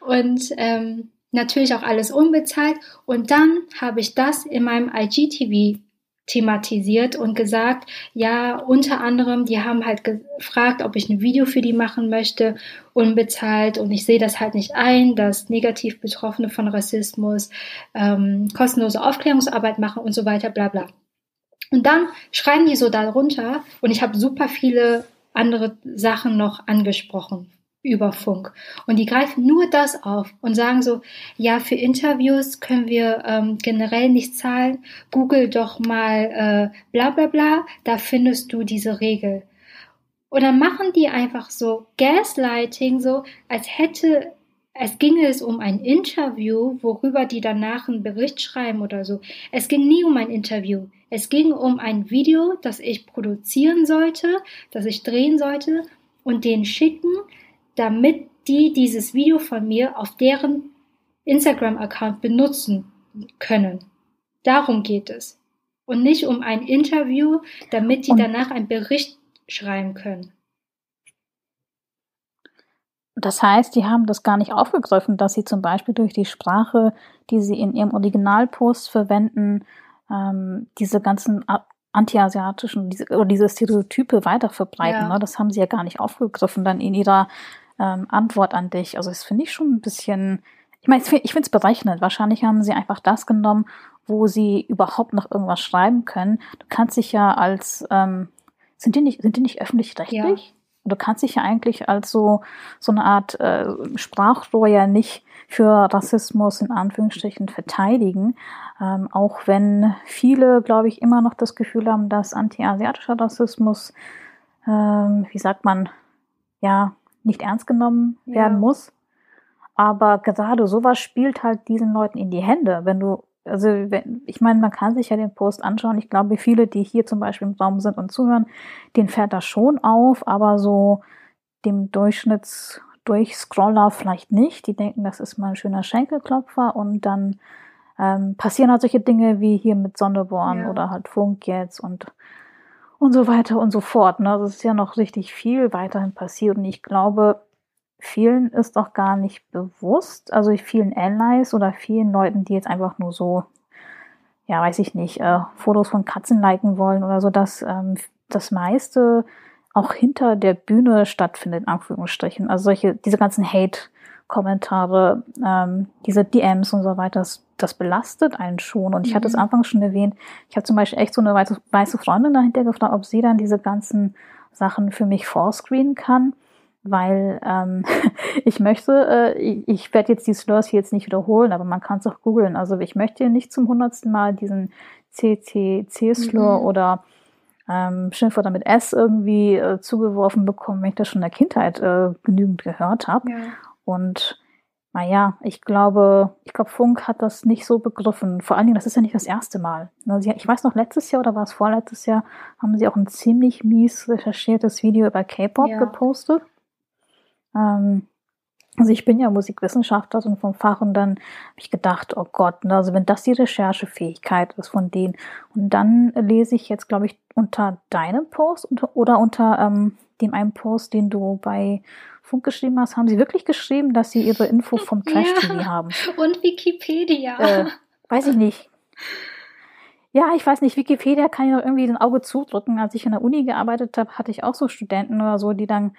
Und ähm, natürlich auch alles unbezahlt. Und dann habe ich das in meinem IGTV thematisiert und gesagt, ja, unter anderem, die haben halt gefragt, ob ich ein Video für die machen möchte, unbezahlt und ich sehe das halt nicht ein, dass negativ Betroffene von Rassismus ähm, kostenlose Aufklärungsarbeit machen und so weiter, bla bla. Und dann schreiben die so darunter und ich habe super viele andere Sachen noch angesprochen über Funk. Und die greifen nur das auf und sagen so, ja, für Interviews können wir ähm, generell nicht zahlen. Google doch mal äh, bla bla bla, da findest du diese Regel. Und dann machen die einfach so Gaslighting, so als hätte, es ginge es um ein Interview, worüber die danach einen Bericht schreiben oder so. Es ging nie um ein Interview. Es ging um ein Video, das ich produzieren sollte, das ich drehen sollte und den schicken, damit die dieses Video von mir auf deren Instagram-Account benutzen können. Darum geht es. Und nicht um ein Interview, damit die und danach einen Bericht schreiben können. Das heißt, die haben das gar nicht aufgegriffen, dass sie zum Beispiel durch die Sprache, die sie in ihrem Originalpost verwenden, ähm, diese ganzen antiasiatischen diese, oder diese Stereotype weiterverbreiten. Ja. Ne? Das haben sie ja gar nicht aufgegriffen dann in ihrer ähm, Antwort an dich. Also das finde ich schon ein bisschen, ich meine, ich finde es berechnend. Wahrscheinlich haben sie einfach das genommen, wo sie überhaupt noch irgendwas schreiben können. Du kannst dich ja als, ähm, sind die nicht, sind die nicht öffentlich-rechtlich? Ja. Du kannst dich ja eigentlich als so, so eine Art äh, Sprachrohr ja nicht für Rassismus in Anführungsstrichen verteidigen, ähm, auch wenn viele, glaube ich, immer noch das Gefühl haben, dass anti-asiatischer Rassismus, ähm, wie sagt man, ja, nicht ernst genommen ja. werden muss. Aber gerade sowas spielt halt diesen Leuten in die Hände. Wenn du, also wenn, ich meine, man kann sich ja den Post anschauen. Ich glaube, viele, die hier zum Beispiel im Raum sind und zuhören, den fällt das schon auf, aber so dem Durchschnitts Durchscroller vielleicht nicht. Die denken, das ist mal ein schöner Schenkelklopfer und dann ähm, passieren halt solche Dinge wie hier mit Sonderborn ja. oder halt Funk jetzt und und so weiter und so fort. Ne? Also es ist ja noch richtig viel weiterhin passiert und ich glaube, vielen ist auch gar nicht bewusst, also vielen Allies oder vielen Leuten, die jetzt einfach nur so, ja, weiß ich nicht, äh, Fotos von Katzen liken wollen oder so, dass ähm, das meiste auch hinter der Bühne stattfindet, in Anführungsstrichen. Also solche, diese ganzen Hate-Kommentare, ähm, diese DMs und so weiter, das, das belastet einen schon. Und ich mhm. hatte es mhm. anfangs schon erwähnt, ich habe zum Beispiel echt so eine weiße, weiße Freundin dahinter gefragt, ob sie dann diese ganzen Sachen für mich vorscreenen kann, weil ähm, ich möchte, äh, ich, ich werde jetzt die Slurs hier jetzt nicht wiederholen, aber man kann es auch googeln. Also ich möchte nicht zum hundertsten Mal diesen CCC-Slur mhm. oder ähm, Schimpfwörter mit S irgendwie äh, zugeworfen bekommen, wenn ich das schon in der Kindheit äh, genügend gehört habe. Ja. Und naja, ich glaube, ich glaube, Funk hat das nicht so begriffen. Vor allen Dingen, das ist ja nicht das erste Mal. Ich weiß noch, letztes Jahr oder war es vorletztes Jahr, haben sie auch ein ziemlich mies recherchiertes Video über K-Pop ja. gepostet. Ähm, also ich bin ja Musikwissenschaftlerin vom Fach und dann habe ich gedacht, oh Gott, ne, also wenn das die Recherchefähigkeit ist von denen. Und dann lese ich jetzt, glaube ich, unter deinem Post oder unter ähm, dem einen Post, den du bei Funk geschrieben hast, haben sie wirklich geschrieben, dass sie ihre Info vom Trash-TV ja, haben. Und Wikipedia. Äh, weiß ich nicht. Ja, ich weiß nicht, Wikipedia kann ich noch irgendwie ein Auge zudrücken. Als ich in der Uni gearbeitet habe, hatte ich auch so Studenten oder so, die dann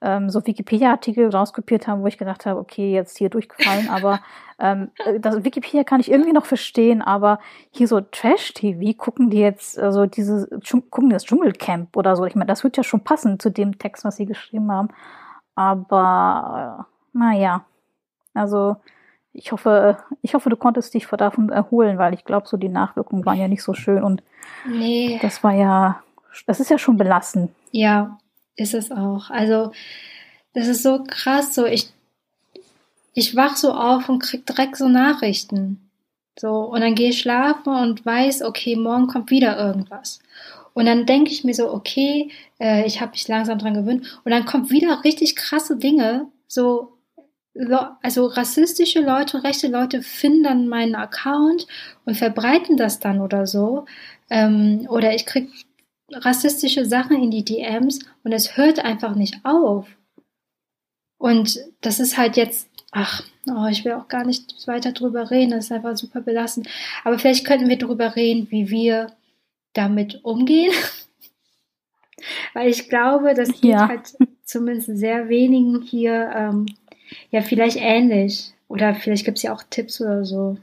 ähm, so Wikipedia-Artikel rauskopiert haben, wo ich gedacht habe, okay, jetzt hier durchgefallen, aber ähm, äh, das Wikipedia kann ich irgendwie noch verstehen, aber hier so Trash-TV gucken die jetzt, also diese, gucken die das Dschungelcamp oder so. Ich meine, das wird ja schon passen zu dem Text, was sie geschrieben haben. Aber äh, naja, also ich hoffe, ich hoffe, du konntest dich davon erholen, weil ich glaube, so die Nachwirkungen waren ja nicht so schön und nee. das war ja, das ist ja schon belastend. Ja, ist es auch. Also, das ist so krass, so ich, ich wach so auf und krieg direkt so Nachrichten. So, und dann gehe ich schlafen und weiß, okay, morgen kommt wieder irgendwas. Und dann denke ich mir so, okay, äh, ich habe mich langsam dran gewöhnt. Und dann kommt wieder richtig krasse Dinge, so also rassistische Leute rechte Leute finden dann meinen Account und verbreiten das dann oder so. Ähm, oder ich krieg rassistische Sachen in die DMs und es hört einfach nicht auf. Und das ist halt jetzt, ach, oh, ich will auch gar nicht weiter drüber reden, das ist einfach super belastend. Aber vielleicht könnten wir drüber reden, wie wir damit umgehen. Weil ich glaube, das geht ja. halt zumindest sehr wenigen hier ähm, ja vielleicht ähnlich. Oder vielleicht gibt es ja auch Tipps oder so.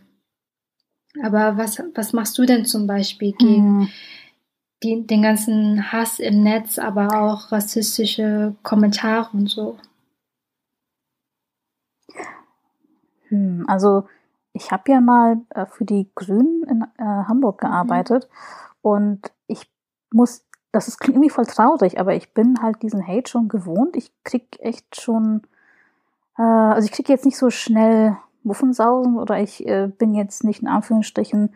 Aber was, was machst du denn zum Beispiel gegen hm. Die, den ganzen Hass im Netz, aber auch rassistische Kommentare und so? Hm, also ich habe ja mal äh, für die Grünen in äh, Hamburg gearbeitet mhm. und ich muss, das ist irgendwie voll traurig, aber ich bin halt diesen Hate schon gewohnt. Ich krieg echt schon, äh, also ich krieg jetzt nicht so schnell Muffensausen oder ich äh, bin jetzt nicht in Anführungsstrichen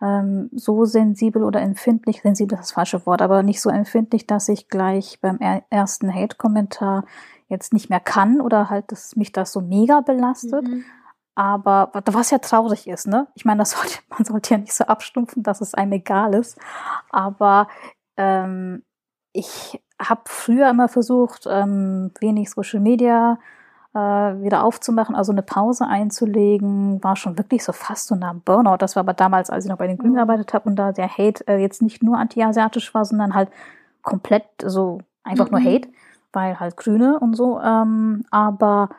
ähm, so sensibel oder empfindlich, sensibel ist das falsche Wort, aber nicht so empfindlich, dass ich gleich beim er ersten Hate-Kommentar jetzt nicht mehr kann oder halt, dass mich das so mega belastet. Mhm. Aber was ja traurig ist, ne? Ich meine, das sollte, man sollte ja nicht so abstumpfen, dass es einem egal ist. Aber ähm, ich habe früher immer versucht, ähm, wenig Social Media äh, wieder aufzumachen, also eine Pause einzulegen, war schon wirklich so fast so nah am Burnout. Das war aber damals, als ich noch bei den Grünen mhm. gearbeitet habe und da der Hate äh, jetzt nicht nur anti-asiatisch war, sondern halt komplett so einfach mhm. nur Hate, weil halt Grüne und so. Ähm, aber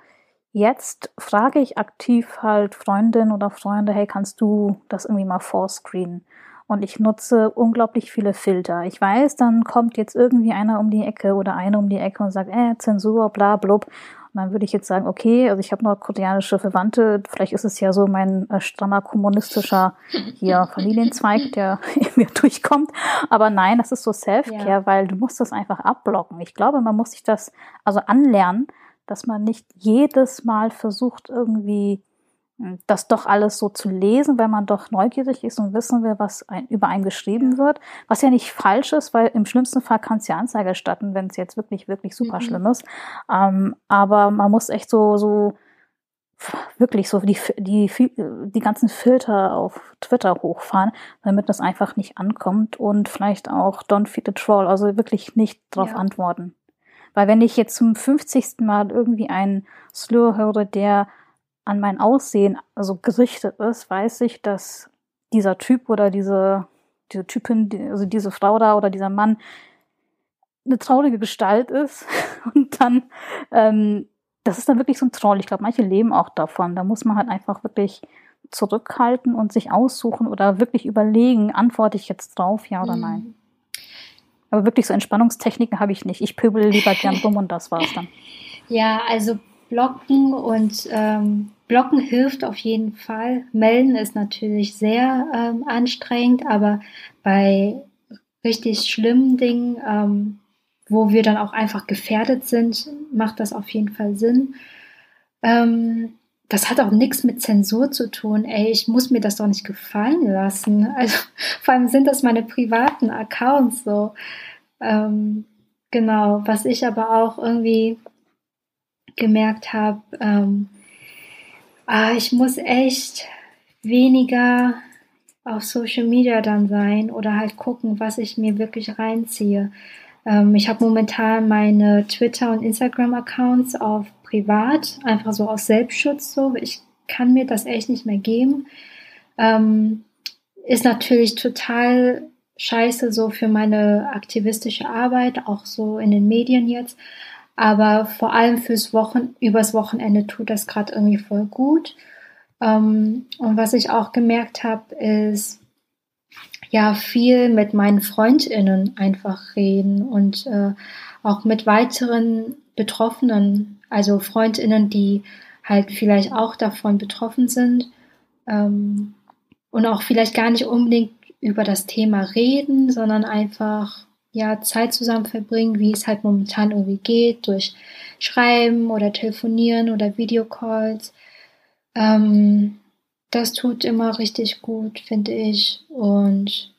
Jetzt frage ich aktiv halt Freundinnen oder Freunde, hey, kannst du das irgendwie mal vorscreenen? Und ich nutze unglaublich viele Filter. Ich weiß, dann kommt jetzt irgendwie einer um die Ecke oder eine um die Ecke und sagt, äh, Zensur, bla, blub. Und dann würde ich jetzt sagen, okay, also ich habe nordkoreanische Verwandte, vielleicht ist es ja so mein äh, strammer kommunistischer hier Familienzweig, der mir durchkommt. Aber nein, das ist so Self-Care, ja. weil du musst das einfach abblocken. Ich glaube, man muss sich das also anlernen, dass man nicht jedes Mal versucht, irgendwie das doch alles so zu lesen, weil man doch neugierig ist und wissen will, was ein, über einen geschrieben wird. Was ja nicht falsch ist, weil im schlimmsten Fall kann es ja Anzeige erstatten, wenn es jetzt wirklich, wirklich super mhm. schlimm ist. Ähm, aber man muss echt so, so wirklich so die, die, die ganzen Filter auf Twitter hochfahren, damit das einfach nicht ankommt und vielleicht auch Don't Feed the Troll, also wirklich nicht darauf ja. antworten. Weil wenn ich jetzt zum 50. Mal irgendwie einen Slur höre, der an mein Aussehen also gerichtet ist, weiß ich, dass dieser Typ oder diese, diese Typin, also diese Frau da oder dieser Mann eine traurige Gestalt ist. Und dann, ähm, das ist dann wirklich so ein Troll. Ich glaube, manche leben auch davon. Da muss man halt einfach wirklich zurückhalten und sich aussuchen oder wirklich überlegen, antworte ich jetzt drauf, ja oder nein. Mhm. Aber wirklich so Entspannungstechniken habe ich nicht. Ich pöbel lieber gern rum und das war's dann. Ja, also Blocken und ähm, Blocken hilft auf jeden Fall. Melden ist natürlich sehr ähm, anstrengend, aber bei richtig schlimmen Dingen, ähm, wo wir dann auch einfach gefährdet sind, macht das auf jeden Fall Sinn. Ähm, das hat auch nichts mit Zensur zu tun. Ey, ich muss mir das doch nicht gefallen lassen. Also vor allem sind das meine privaten Accounts so. Ähm, genau, was ich aber auch irgendwie gemerkt habe, ähm, ah, ich muss echt weniger auf Social Media dann sein oder halt gucken, was ich mir wirklich reinziehe. Ähm, ich habe momentan meine Twitter- und Instagram-Accounts auf privat, einfach so aus Selbstschutz so. Ich kann mir das echt nicht mehr geben. Ähm, ist natürlich total scheiße so für meine aktivistische Arbeit, auch so in den Medien jetzt. Aber vor allem fürs Wochen, übers Wochenende tut das gerade irgendwie voll gut. Ähm, und was ich auch gemerkt habe, ist ja viel mit meinen FreundInnen einfach reden und äh, auch mit weiteren Betroffenen also Freundinnen, die halt vielleicht auch davon betroffen sind ähm, und auch vielleicht gar nicht unbedingt über das Thema reden, sondern einfach ja Zeit zusammen verbringen, wie es halt momentan irgendwie geht, durch Schreiben oder Telefonieren oder Videocalls. Ähm, das tut immer richtig gut, finde ich. Und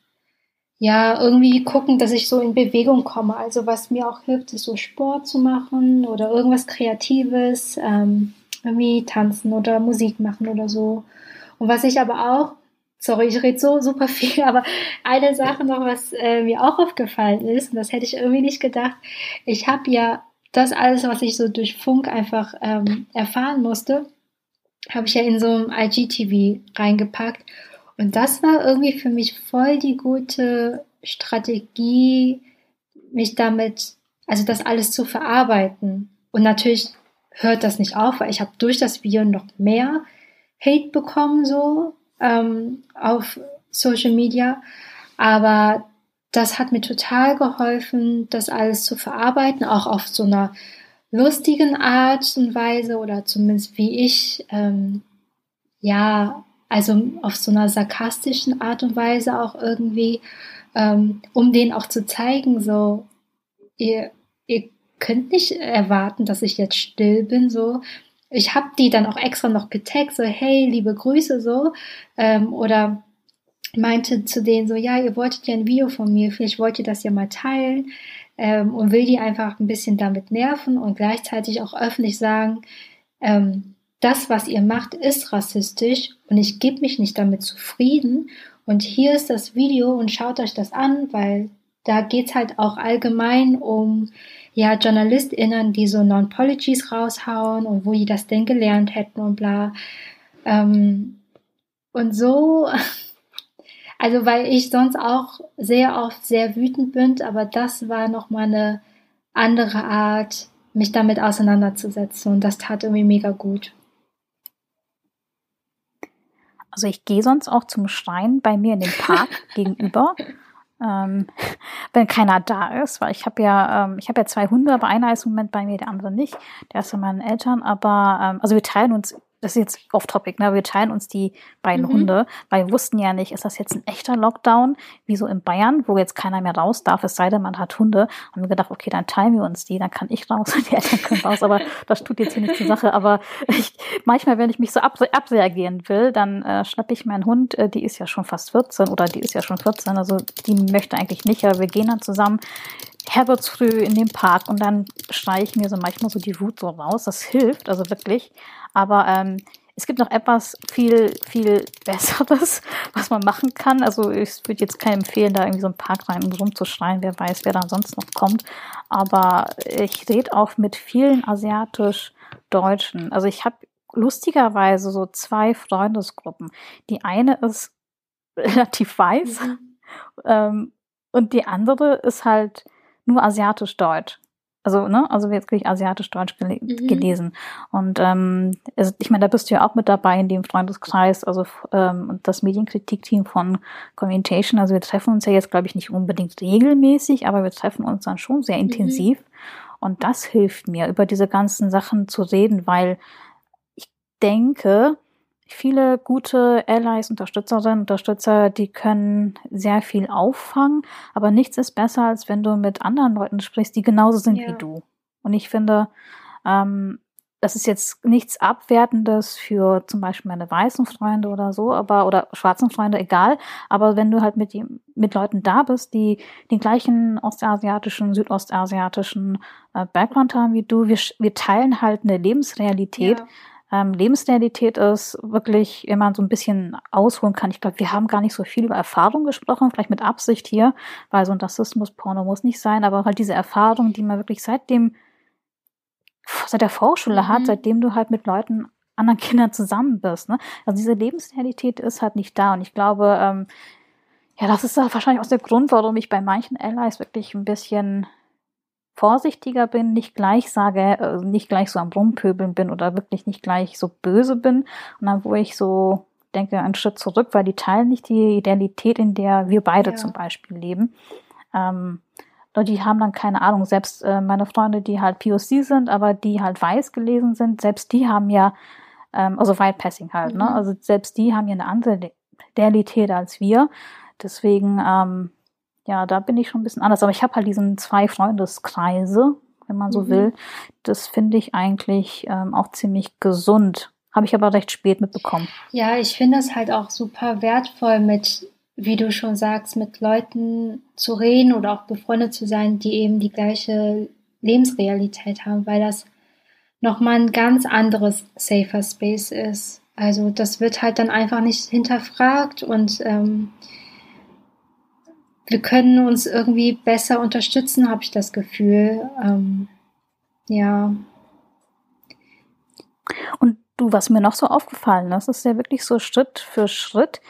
ja, irgendwie gucken, dass ich so in Bewegung komme. Also was mir auch hilft, ist so Sport zu machen oder irgendwas Kreatives, ähm, irgendwie tanzen oder Musik machen oder so. Und was ich aber auch, sorry, ich rede so super viel, aber eine Sache noch, was äh, mir auch aufgefallen ist, und das hätte ich irgendwie nicht gedacht, ich habe ja das alles, was ich so durch Funk einfach ähm, erfahren musste, habe ich ja in so einem IGTV reingepackt. Und das war irgendwie für mich voll die gute Strategie, mich damit, also das alles zu verarbeiten. Und natürlich hört das nicht auf, weil ich habe durch das Video noch mehr Hate bekommen, so ähm, auf Social Media. Aber das hat mir total geholfen, das alles zu verarbeiten, auch auf so einer lustigen Art und Weise oder zumindest wie ich, ähm, ja, also auf so einer sarkastischen Art und Weise auch irgendwie, ähm, um denen auch zu zeigen, so, ihr, ihr könnt nicht erwarten, dass ich jetzt still bin, so. Ich habe die dann auch extra noch getaggt, so, hey, liebe Grüße, so, ähm, oder meinte zu denen so, ja, ihr wolltet ja ein Video von mir, vielleicht wollt ihr das ja mal teilen ähm, und will die einfach ein bisschen damit nerven und gleichzeitig auch öffentlich sagen, ähm, das, was ihr macht, ist rassistisch und ich gebe mich nicht damit zufrieden. Und hier ist das Video und schaut euch das an, weil da geht's halt auch allgemein um ja, JournalistInnen, die so Non-Policies raushauen und wo die das denn gelernt hätten und bla. Ähm, und so Also weil ich sonst auch sehr oft sehr wütend bin, aber das war nochmal eine andere Art, mich damit auseinanderzusetzen und das tat irgendwie mega gut. Also ich gehe sonst auch zum Stein bei mir in den Park gegenüber, ähm, wenn keiner da ist, weil ich habe ja, ähm, ich habe ja zwei Hunde, aber einer ist im Moment bei mir, der andere nicht. Der ist bei meinen Eltern, aber ähm, also wir teilen uns das ist jetzt off-topic, ne? wir teilen uns die beiden mhm. Hunde, weil wir wussten ja nicht, ist das jetzt ein echter Lockdown, wie so in Bayern, wo jetzt keiner mehr raus darf, es sei denn, man hat Hunde. Haben wir gedacht, okay, dann teilen wir uns die, dann kann ich raus und die Eltern können raus, aber das tut jetzt hier nicht zur Sache. Aber ich, manchmal, wenn ich mich so ab, abreagieren will, dann äh, schnappe ich meinen Hund, äh, die ist ja schon fast 14 oder die ist ja schon 14, also die möchte eigentlich nicht, aber wir gehen dann zusammen herbertsfrüh in den Park und dann schreie ich mir so manchmal so die Wut so raus. Das hilft, also wirklich. Aber ähm, es gibt noch etwas viel, viel Besseres, was man machen kann. Also ich würde jetzt keinem empfehlen, da irgendwie so einen Park rein und rumzuschreien. Wer weiß, wer da sonst noch kommt. Aber ich rede auch mit vielen asiatisch-Deutschen. Also ich habe lustigerweise so zwei Freundesgruppen. Die eine ist relativ weiß mhm. ähm, und die andere ist halt nur asiatisch-deutsch. Also, ne, also wirklich asiatisch-deutsch gele mhm. gelesen. Und ähm, also, ich meine, da bist du ja auch mit dabei in dem Freundeskreis, also ähm, das Medienkritikteam von Communication. Also wir treffen uns ja jetzt, glaube ich, nicht unbedingt regelmäßig, aber wir treffen uns dann schon sehr mhm. intensiv. Mhm. Und das hilft mir, über diese ganzen Sachen zu reden, weil ich denke, viele gute Allies, Unterstützerinnen, Unterstützer, die können sehr viel auffangen, aber nichts ist besser, als wenn du mit anderen Leuten sprichst, die genauso sind ja. wie du. Und ich finde, ähm, das ist jetzt nichts Abwertendes für zum Beispiel meine weißen Freunde oder so, aber oder schwarzen Freunde, egal. Aber wenn du halt mit, mit Leuten da bist, die den gleichen ostasiatischen, südostasiatischen äh, Background haben wie du, wir, wir teilen halt eine Lebensrealität, ja ähm, Lebensrealität ist, wirklich wenn man so ein bisschen ausholen kann. Ich glaube, wir haben gar nicht so viel über Erfahrung gesprochen, vielleicht mit Absicht hier, weil so ein Rassismus-Porno muss nicht sein, aber halt diese Erfahrung, die man wirklich seit dem, seit der Vorschule mhm. hat, seitdem du halt mit Leuten, anderen Kindern zusammen bist. Ne? Also diese Lebensrealität ist halt nicht da und ich glaube, ähm, ja, das ist wahrscheinlich auch der Grund, warum ich bei manchen Allies wirklich ein bisschen vorsichtiger bin, nicht gleich sage, äh, nicht gleich so am Rumpöbeln bin oder wirklich nicht gleich so böse bin. Und dann, wo ich so denke, einen Schritt zurück, weil die teilen nicht die Realität, in der wir beide ja. zum Beispiel leben. Ähm, die haben dann keine Ahnung, selbst äh, meine Freunde, die halt POC sind, aber die halt weiß gelesen sind, selbst die haben ja, ähm, also White Passing halt, ne? mhm. ne? Also selbst die haben ja eine andere Realität als wir. Deswegen, ähm, ja, da bin ich schon ein bisschen anders. Aber ich habe halt diesen zwei Freundeskreise, wenn man so mhm. will. Das finde ich eigentlich ähm, auch ziemlich gesund. Habe ich aber recht spät mitbekommen. Ja, ich finde es halt auch super wertvoll, mit, wie du schon sagst, mit Leuten zu reden oder auch befreundet zu sein, die eben die gleiche Lebensrealität haben, weil das nochmal ein ganz anderes Safer Space ist. Also das wird halt dann einfach nicht hinterfragt und ähm, wir können uns irgendwie besser unterstützen, habe ich das Gefühl. Ähm, ja. Und du, was mir noch so aufgefallen ist, ist ja wirklich so Schritt für Schritt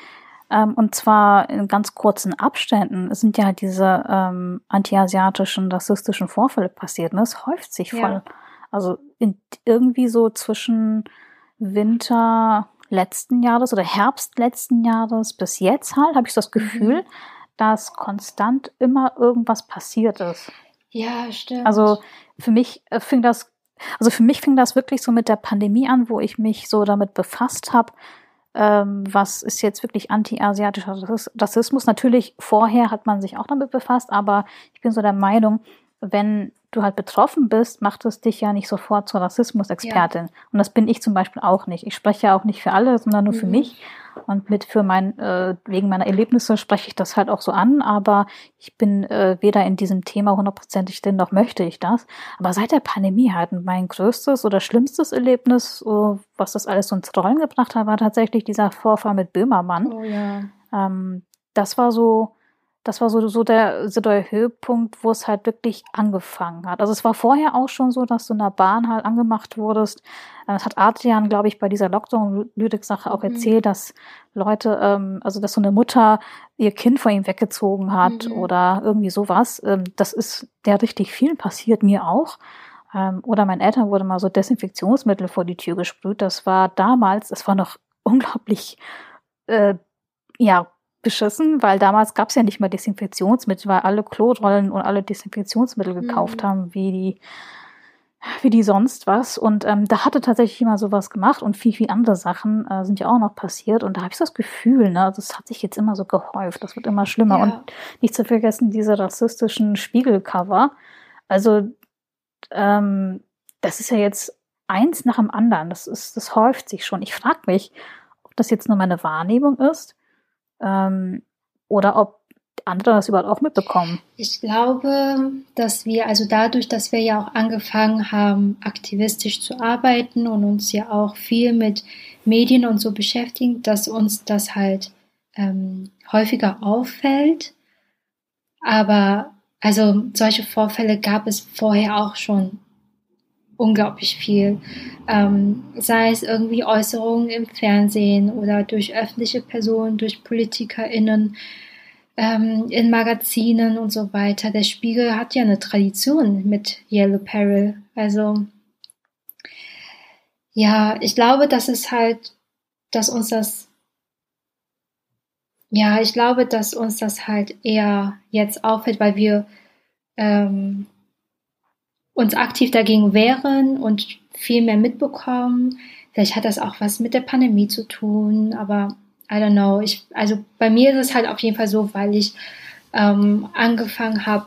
Ähm, und zwar in ganz kurzen Abständen es sind ja halt diese ähm, antiasiatischen, rassistischen Vorfälle passiert. Ne? Es häuft sich voll. Ja. Also in, irgendwie so zwischen Winter letzten Jahres oder Herbst letzten Jahres bis jetzt halt, habe ich das Gefühl, mhm. Dass konstant immer irgendwas passiert ist. Ja, stimmt. Also für mich äh, fing das, also für mich fing das wirklich so mit der Pandemie an, wo ich mich so damit befasst habe, ähm, was ist jetzt wirklich anti-asiatischer Rassismus. Natürlich vorher hat man sich auch damit befasst, aber ich bin so der Meinung, wenn du halt betroffen bist, macht es dich ja nicht sofort zur Rassismusexpertin. Ja. Und das bin ich zum Beispiel auch nicht. Ich spreche ja auch nicht für alle, sondern nur mhm. für mich. Und mit für mein, äh, wegen meiner Erlebnisse spreche ich das halt auch so an, aber ich bin äh, weder in diesem Thema hundertprozentig drin, noch möchte ich das. Aber seit der Pandemie halt mein größtes oder schlimmstes Erlebnis, so, was das alles so ins Rollen gebracht hat, war tatsächlich dieser Vorfall mit Böhmermann. Oh ja. Ähm, das war so, das war so, so, der, so der Höhepunkt, wo es halt wirklich angefangen hat. Also es war vorher auch schon so, dass du in der Bahn halt angemacht wurdest. Das hat Adrian, glaube ich, bei dieser Lockdown-Lyrik-Sache auch mhm. erzählt, dass Leute, ähm, also dass so eine Mutter ihr Kind vor ihm weggezogen hat mhm. oder irgendwie sowas. Ähm, das ist der richtig viel passiert, mir auch. Ähm, oder meinen Eltern wurde mal so Desinfektionsmittel vor die Tür gesprüht. Das war damals, das war noch unglaublich, äh, ja, beschissen, weil damals gab es ja nicht mal Desinfektionsmittel, weil alle Klorollen und alle Desinfektionsmittel gekauft mhm. haben, wie die, wie die sonst was. Und ähm, da hatte tatsächlich jemand sowas gemacht und viel, viel andere Sachen äh, sind ja auch noch passiert. Und da habe ich das Gefühl, ne, das hat sich jetzt immer so gehäuft, das wird immer schlimmer. Ja. Und nicht zu vergessen, diese rassistischen Spiegelcover. Also, ähm, das ist ja jetzt eins nach dem anderen. Das ist, das häuft sich schon. Ich frage mich, ob das jetzt nur meine Wahrnehmung ist ähm, oder ob andere das überhaupt auch mitbekommen. Ich glaube, dass wir, also dadurch, dass wir ja auch angefangen haben, aktivistisch zu arbeiten und uns ja auch viel mit Medien und so beschäftigen, dass uns das halt ähm, häufiger auffällt. Aber also solche Vorfälle gab es vorher auch schon unglaublich viel. Ähm, sei es irgendwie Äußerungen im Fernsehen oder durch öffentliche Personen, durch PolitikerInnen, ähm, in Magazinen und so weiter. Der Spiegel hat ja eine Tradition mit Yellow Peril. Also ja, ich glaube, dass es halt, dass uns das ja, ich glaube, dass uns das halt eher jetzt auffällt, weil wir ähm, uns aktiv dagegen wehren und viel mehr mitbekommen. Vielleicht hat das auch was mit der Pandemie zu tun, aber I don't know. Ich, also bei mir ist es halt auf jeden Fall so, weil ich ähm, angefangen habe,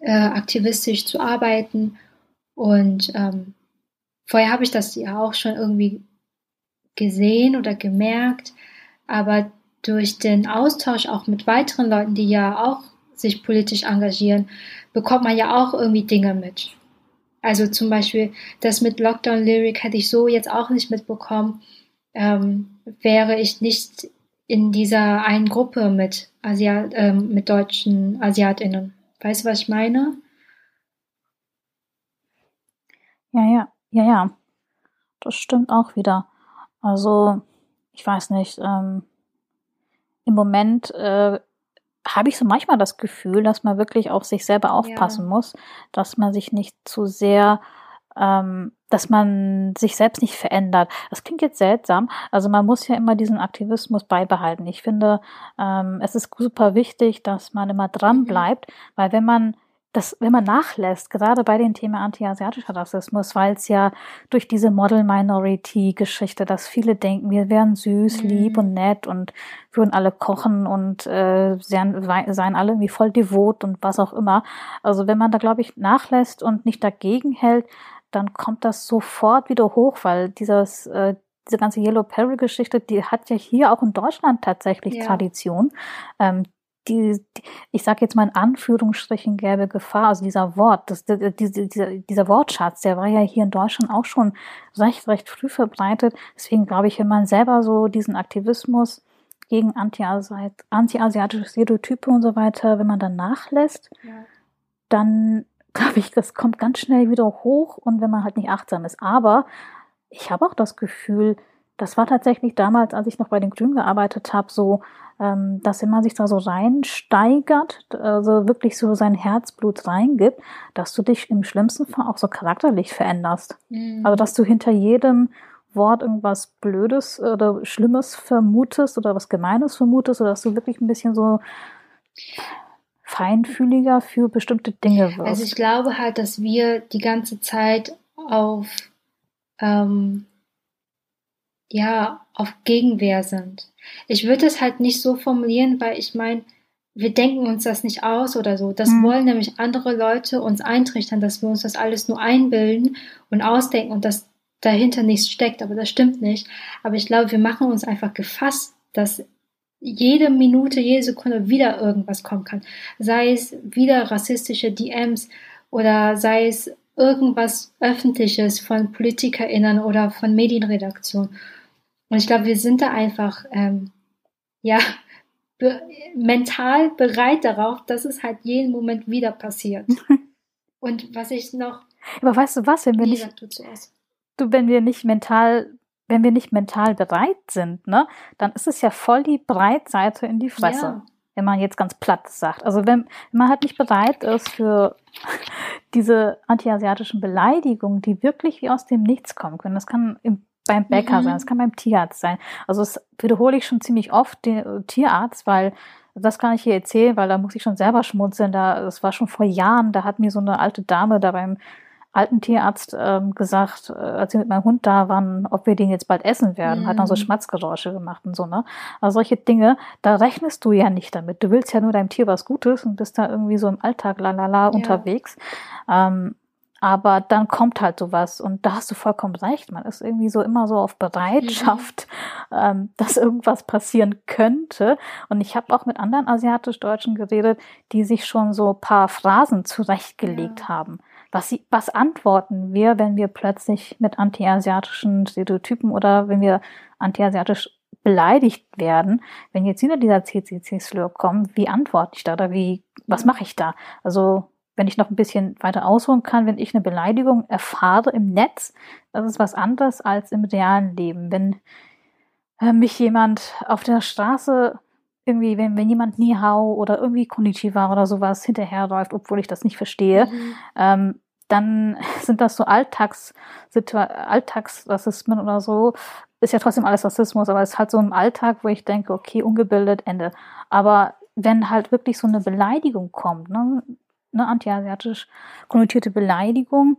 äh, aktivistisch zu arbeiten und ähm, vorher habe ich das ja auch schon irgendwie gesehen oder gemerkt, aber durch den Austausch auch mit weiteren Leuten, die ja auch sich politisch engagieren, bekommt man ja auch irgendwie Dinge mit. Also zum Beispiel das mit Lockdown Lyric hätte ich so jetzt auch nicht mitbekommen, ähm, wäre ich nicht in dieser einen Gruppe mit Asiat, ähm, mit deutschen AsiatInnen. Weißt du, was ich meine? Ja, ja, ja, ja. Das stimmt auch wieder. Also, ich weiß nicht, ähm, im Moment äh, habe ich so manchmal das Gefühl, dass man wirklich auf sich selber aufpassen ja. muss, dass man sich nicht zu sehr, ähm, dass man sich selbst nicht verändert. Das klingt jetzt seltsam. Also man muss ja immer diesen Aktivismus beibehalten. Ich finde, ähm, es ist super wichtig, dass man immer dran mhm. bleibt, mhm. weil wenn man das, wenn man nachlässt, gerade bei dem Thema anti-asiatischer Rassismus, weil es ja durch diese Model-Minority-Geschichte, dass viele denken, wir wären süß, mhm. lieb und nett und würden alle kochen und äh, seien, seien alle irgendwie voll devot und was auch immer. Also wenn man da, glaube ich, nachlässt und nicht dagegen hält, dann kommt das sofort wieder hoch, weil dieses, äh, diese ganze Yellow Peril-Geschichte, die hat ja hier auch in Deutschland tatsächlich ja. Tradition. Ähm, die, ich sage jetzt mal in Anführungsstrichen gelbe Gefahr, also dieser Wort, das, dieser, dieser, dieser Wortschatz, der war ja hier in Deutschland auch schon recht, recht früh verbreitet. Deswegen glaube ich, wenn man selber so diesen Aktivismus gegen anti-asiatische Stereotype und so weiter, wenn man dann nachlässt, ja. dann glaube ich, das kommt ganz schnell wieder hoch und wenn man halt nicht achtsam ist. Aber ich habe auch das Gefühl, Das war tatsächlich damals, als ich noch bei den Grünen gearbeitet habe, so, ähm, dass wenn man sich da so reinsteigert, also wirklich so sein Herzblut reingibt, dass du dich im schlimmsten Fall auch so charakterlich veränderst. Mhm. Also dass du hinter jedem Wort irgendwas Blödes oder Schlimmes vermutest oder was Gemeines vermutest oder dass du wirklich ein bisschen so feinfühliger für bestimmte Dinge wirst. Also ich glaube halt, dass wir die ganze Zeit auf ähm, ja, auf Gegenwehr sind. Ich würde es halt nicht so formulieren, weil ich meine, wir denken uns das nicht aus oder so. Das mhm. wollen nämlich andere Leute uns eintrichtern, dass wir uns das alles nur einbilden und ausdenken und dass dahinter nichts steckt. Aber das stimmt nicht. Aber ich glaube, wir machen uns einfach gefasst, dass jede Minute, jede Sekunde wieder irgendwas kommen kann. Sei es wieder rassistische DMs oder sei es irgendwas Öffentliches von PolitikerInnen oder von Medienredaktionen. Und ich glaube, wir sind da einfach, ähm, ja, be mental bereit darauf, dass es halt jeden Moment wieder passiert. Und was ich noch. Aber weißt du was, wenn wir nicht, du, wenn wir nicht mental, wenn wir nicht mental bereit sind, ne, dann ist es ja voll die Breitseite in die Fresse. Ja. Wenn man jetzt ganz platt sagt. Also wenn, wenn man halt nicht bereit ist für diese antiasiatischen Beleidigungen, die wirklich wie aus dem Nichts kommen können. Das kann im beim Bäcker mhm. sein, es kann beim Tierarzt sein. Also das wiederhole ich schon ziemlich oft, den äh, Tierarzt, weil das kann ich hier erzählen, weil da muss ich schon selber schmunzeln. Da, das war schon vor Jahren, da hat mir so eine alte Dame da beim alten Tierarzt ähm, gesagt, äh, als sie mit meinem Hund da waren, ob wir den jetzt bald essen werden, mhm. hat dann so mhm. Schmatzgeräusche gemacht und so, ne? Also solche Dinge, da rechnest du ja nicht damit. Du willst ja nur deinem Tier was Gutes und bist da irgendwie so im Alltag lalala ja. unterwegs. Ähm, aber dann kommt halt sowas und da hast du vollkommen recht. Man ist irgendwie so immer so auf Bereitschaft, mhm. ähm, dass irgendwas passieren könnte. Und ich habe auch mit anderen asiatisch-Deutschen geredet, die sich schon so paar Phrasen zurechtgelegt ja. haben. Was, sie, was antworten wir, wenn wir plötzlich mit anti-asiatischen Stereotypen oder wenn wir anti-asiatisch beleidigt werden, wenn jetzt wieder dieser CCC-Slur kommt, wie antworte ich da oder wie, was mache ich da? Also wenn ich noch ein bisschen weiter ausholen kann, wenn ich eine Beleidigung erfahre im Netz, das ist was anderes als im realen Leben. Wenn äh, mich jemand auf der Straße irgendwie, wenn, wenn jemand Nihau oder irgendwie Konnichiwa oder sowas hinterherläuft, obwohl ich das nicht verstehe, mhm. ähm, dann sind das so Alltags Alltagsrassismen oder so. Ist ja trotzdem alles Rassismus, aber es ist halt so im Alltag, wo ich denke, okay, ungebildet, Ende. Aber wenn halt wirklich so eine Beleidigung kommt, ne, eine antiasiatisch konnotierte Beleidigung,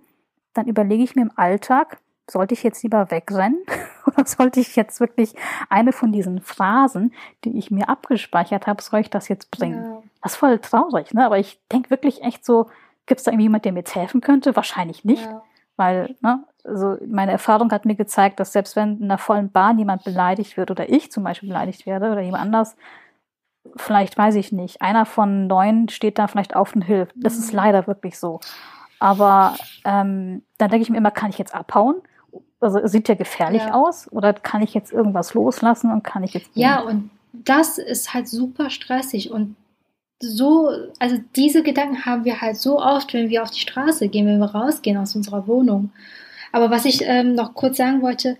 dann überlege ich mir im Alltag, sollte ich jetzt lieber wegrennen oder sollte ich jetzt wirklich eine von diesen Phrasen, die ich mir abgespeichert habe, soll ich das jetzt bringen? Ja. Das ist voll traurig, ne? Aber ich denke wirklich echt so, gibt es da irgendwie jemand, der mir jetzt helfen könnte? Wahrscheinlich nicht. Ja. Weil, ne, also meine Erfahrung hat mir gezeigt, dass selbst wenn in einer vollen Bahn jemand beleidigt wird oder ich zum Beispiel beleidigt werde oder jemand anders, vielleicht weiß ich nicht, einer von neun steht da vielleicht auf und hilft. Das ist mhm. leider wirklich so. Aber ähm, dann denke ich mir immer, kann ich jetzt abhauen? Also es sieht ja gefährlich ja. aus. Oder kann ich jetzt irgendwas loslassen und kann ich jetzt. Gehen? Ja, und das ist halt super stressig. Und so, also diese Gedanken haben wir halt so oft, wenn wir auf die Straße gehen, wenn wir rausgehen aus unserer Wohnung. Aber was ich ähm, noch kurz sagen wollte,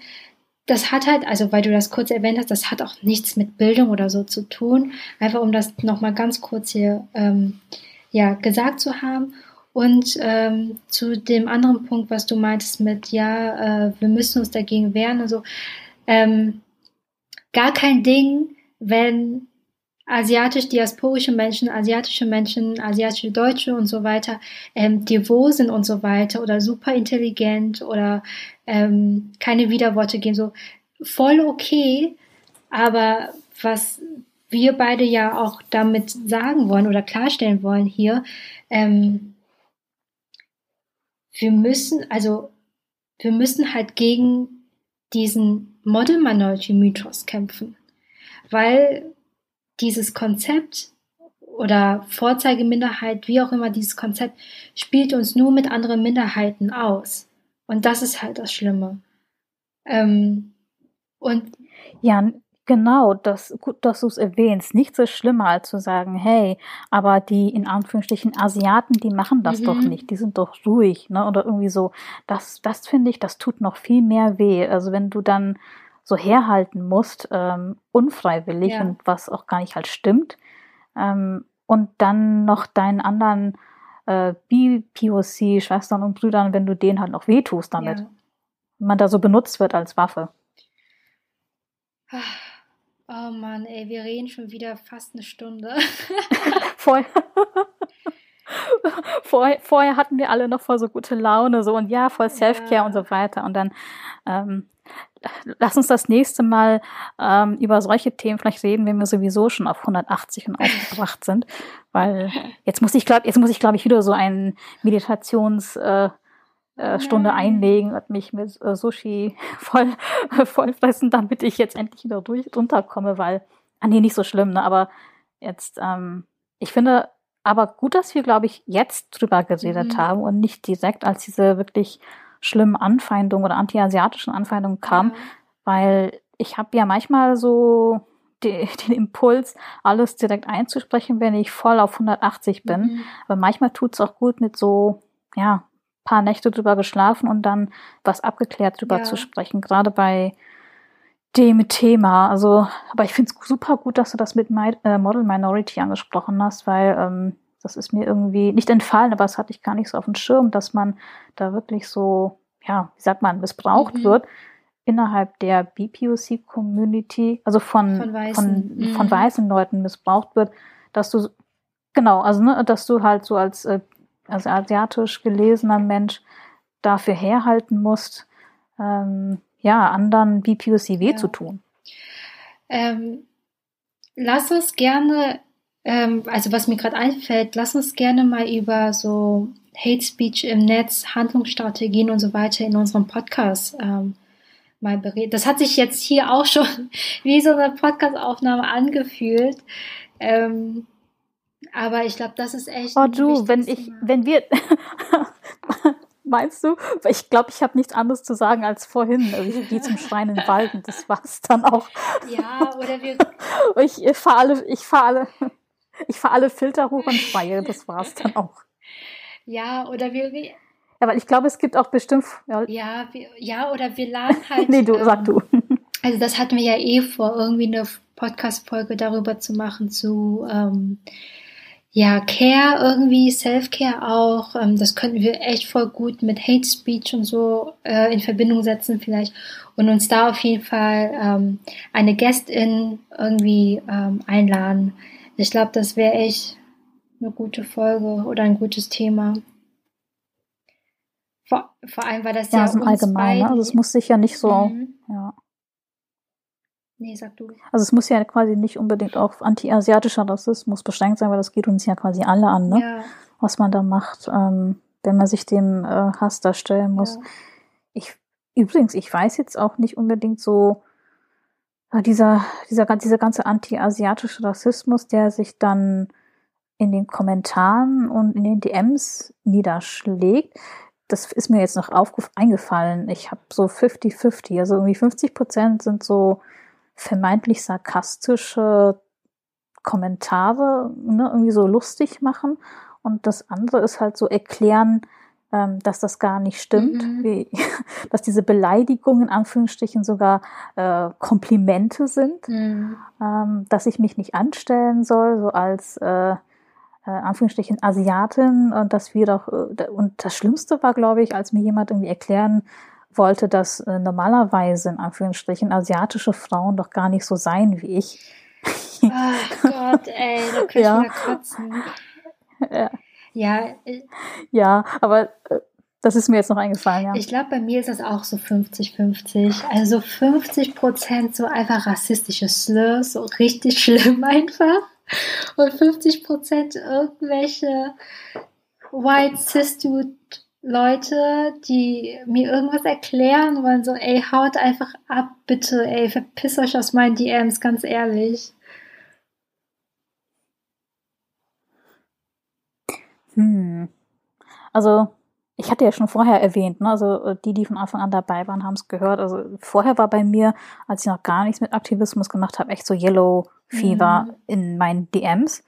das hat halt, also weil du das kurz erwähnt hast, das hat auch nichts mit Bildung oder so zu tun. Einfach um das nochmal ganz kurz hier ähm, ja, gesagt zu haben. Und ähm, zu dem anderen Punkt, was du meintest mit, ja, äh, wir müssen uns dagegen wehren und so. Ähm, gar kein Ding, wenn asiatisch-diasporische Menschen, asiatische Menschen, asiatische Deutsche und so weiter ähm, devot sind und so weiter oder super intelligent oder ähm, keine Widerworte geben, so voll okay, aber was wir beide ja auch damit sagen wollen oder klarstellen wollen hier, ähm, wir müssen, also wir müssen halt gegen diesen Model Minority Mythos kämpfen, weil dieses Konzept oder Vorzeigeminderheit, wie auch immer dieses Konzept, spielt uns nur mit anderen Minderheiten aus. Und das ist halt das Schlimme. Ähm, und ja, genau, das, gut, dass du es erwähnst. Nicht so schlimmer als zu sagen, hey, aber die in Anführungsstrichen Asiaten, die machen das mhm. doch nicht, die sind doch ruhig, ne? Oder irgendwie so. Das, das finde ich, das tut noch viel mehr weh. Also wenn du dann so herhalten musst, ähm, unfreiwillig Ja. und was auch gar nicht halt stimmt. Ähm, und dann noch deinen anderen äh, BPOC-Schwestern und Brüdern, wenn du denen halt noch wehtust damit. Ja. Man da so benutzt wird als Waffe. Oh Mann, ey, wir reden schon wieder fast eine Stunde. Vorher, vorher, vorher hatten wir alle noch voll so gute Laune, so und ja, voll Self-Care Ja. und so weiter. Und dann ähm, lass uns das nächste Mal ähm, über solche Themen vielleicht reden, wenn wir sowieso schon auf 180 und aufgebracht sind. Weil jetzt muss ich, glaube jetzt muss ich, glaube ich, wieder so einen Meditations äh, äh, Stunde einlegen und mich mit äh, Sushi voll, voll fressen, damit ich jetzt endlich wieder durch, runterkomme, weil, ah nee, nicht so schlimm, ne, aber jetzt, ähm, ich finde aber gut, dass wir, glaube ich, jetzt drüber geredet Mhm. haben und nicht direkt, als diese wirklich schlimmen Anfeindungen oder antiasiatischen Anfeindungen kamen, Ja. weil ich habe ja manchmal so die, den Impuls, alles direkt einzusprechen, wenn ich voll auf 180 bin. Mhm. Aber manchmal tut es auch gut, mit so, ja, paar Nächte drüber geschlafen und dann was abgeklärt drüber Ja. zu sprechen. Gerade bei dem Thema. Also, aber ich finde es super gut, dass du das mit Mi äh, Model Minority angesprochen hast, weil ähm, das ist mir irgendwie nicht entfallen, aber das hatte ich gar nicht so auf dem Schirm, dass man da wirklich so, ja, wie sagt man, missbraucht Mhm. wird innerhalb der BPOC-Community, also von, Von Weißen. von, von Mhm. weißen Leuten missbraucht wird, dass du, genau, also, ne, dass du halt so als, äh, als asiatisch gelesener Mensch dafür herhalten musst, ähm, ja, anderen BPOC weh Ja. zu tun. Ähm, lass uns gerne, ähm, also was mir gerade einfällt, lass uns gerne mal über so Hate Speech im Netz, Handlungsstrategien und so weiter in unserem Podcast ähm, mal bereden. Das hat sich jetzt hier auch schon wie so eine Podcast-Aufnahme angefühlt. Ähm, aber ich glaube, das ist echt. Oh du, wenn ich, Thema. wenn wir, meinst du? Ich glaube, ich habe nichts anderes zu sagen als vorhin. Also ich gehe zum Schreien in den Wald und das war's dann auch. Ja, oder wir. Ich fahre alle, ich fahre alle, ich fahre alle Filter hoch und schreie. Das war's dann auch. Ja, oder wir. Ja, weil ich glaube, es gibt auch bestimmt. Ja, Ja, wir, ja, oder wir laden halt. nee, du, ähm, sag du. Also das hatten wir ja eh vor, irgendwie eine Podcast-Folge darüber zu machen, zu ähm, ja, Care irgendwie, Self-Care auch. Ähm, das könnten wir echt voll gut mit Hate Speech und so äh, in Verbindung setzen vielleicht und uns da auf jeden Fall ähm, eine Gästin irgendwie ähm, einladen. Ich glaube, das wäre echt eine gute Folge oder ein gutes Thema. Vor, vor allem, weil das ja, Ja, uns Allgemeinen. Ne? Also es muss sich ja nicht so, Mhm. ja. Nee, sag du. Also es muss ja quasi nicht unbedingt auf anti-asiatischer Rassismus beschränkt sein, weil das geht uns ja quasi alle an, ne? Ja, was man da macht, ähm, wenn man sich dem äh, Hass da stellen muss. ja. Ich, übrigens, ich weiß jetzt auch nicht unbedingt so, dieser, dieser, dieser ganze anti-asiatische Rassismus, der sich dann in den Kommentaren und in den DMs niederschlägt. Das ist mir jetzt noch aufgef eingefallen. Ich habe so 50-50, also irgendwie 50 Prozent sind so vermeintlich sarkastische Kommentare, ne, irgendwie so lustig machen. Und das andere ist halt so erklären, ähm, dass das gar nicht stimmt, Mhm. wie, dass diese Beleidigungen in Anführungsstrichen sogar äh, Komplimente sind, Mhm. ähm, dass ich mich nicht anstellen soll, so als äh, äh, Anführungsstrichen Asiatin und dass wir doch, äh, und das Schlimmste war, glaube ich, als mir jemand irgendwie erklären wollte, dass äh, normalerweise in Anführungsstrichen asiatische Frauen doch gar nicht so seien wie ich. Ach Gott, ey, da kann Ja. ich wieder kotzen. Ja. Ja, äh, Ja, aber äh, das ist mir jetzt noch eingefallen, ja. ich glaube, bei mir ist das auch so 50-50. Also 50 Prozent so einfach rassistische Slurs, so richtig schlimm einfach. Und 50 Prozent irgendwelche White Dude Leute, die mir irgendwas erklären wollen, so, ey, haut einfach ab, bitte, ey, verpiss euch aus meinen DMs, ganz ehrlich. Hm. Also, ich hatte ja schon vorher erwähnt, ne? also äh, die, die von Anfang an dabei waren, haben es gehört. Also vorher war bei mir, als ich noch gar nichts mit Aktivismus gemacht habe, echt so Yellow Fever Mhm. in meinen DMs.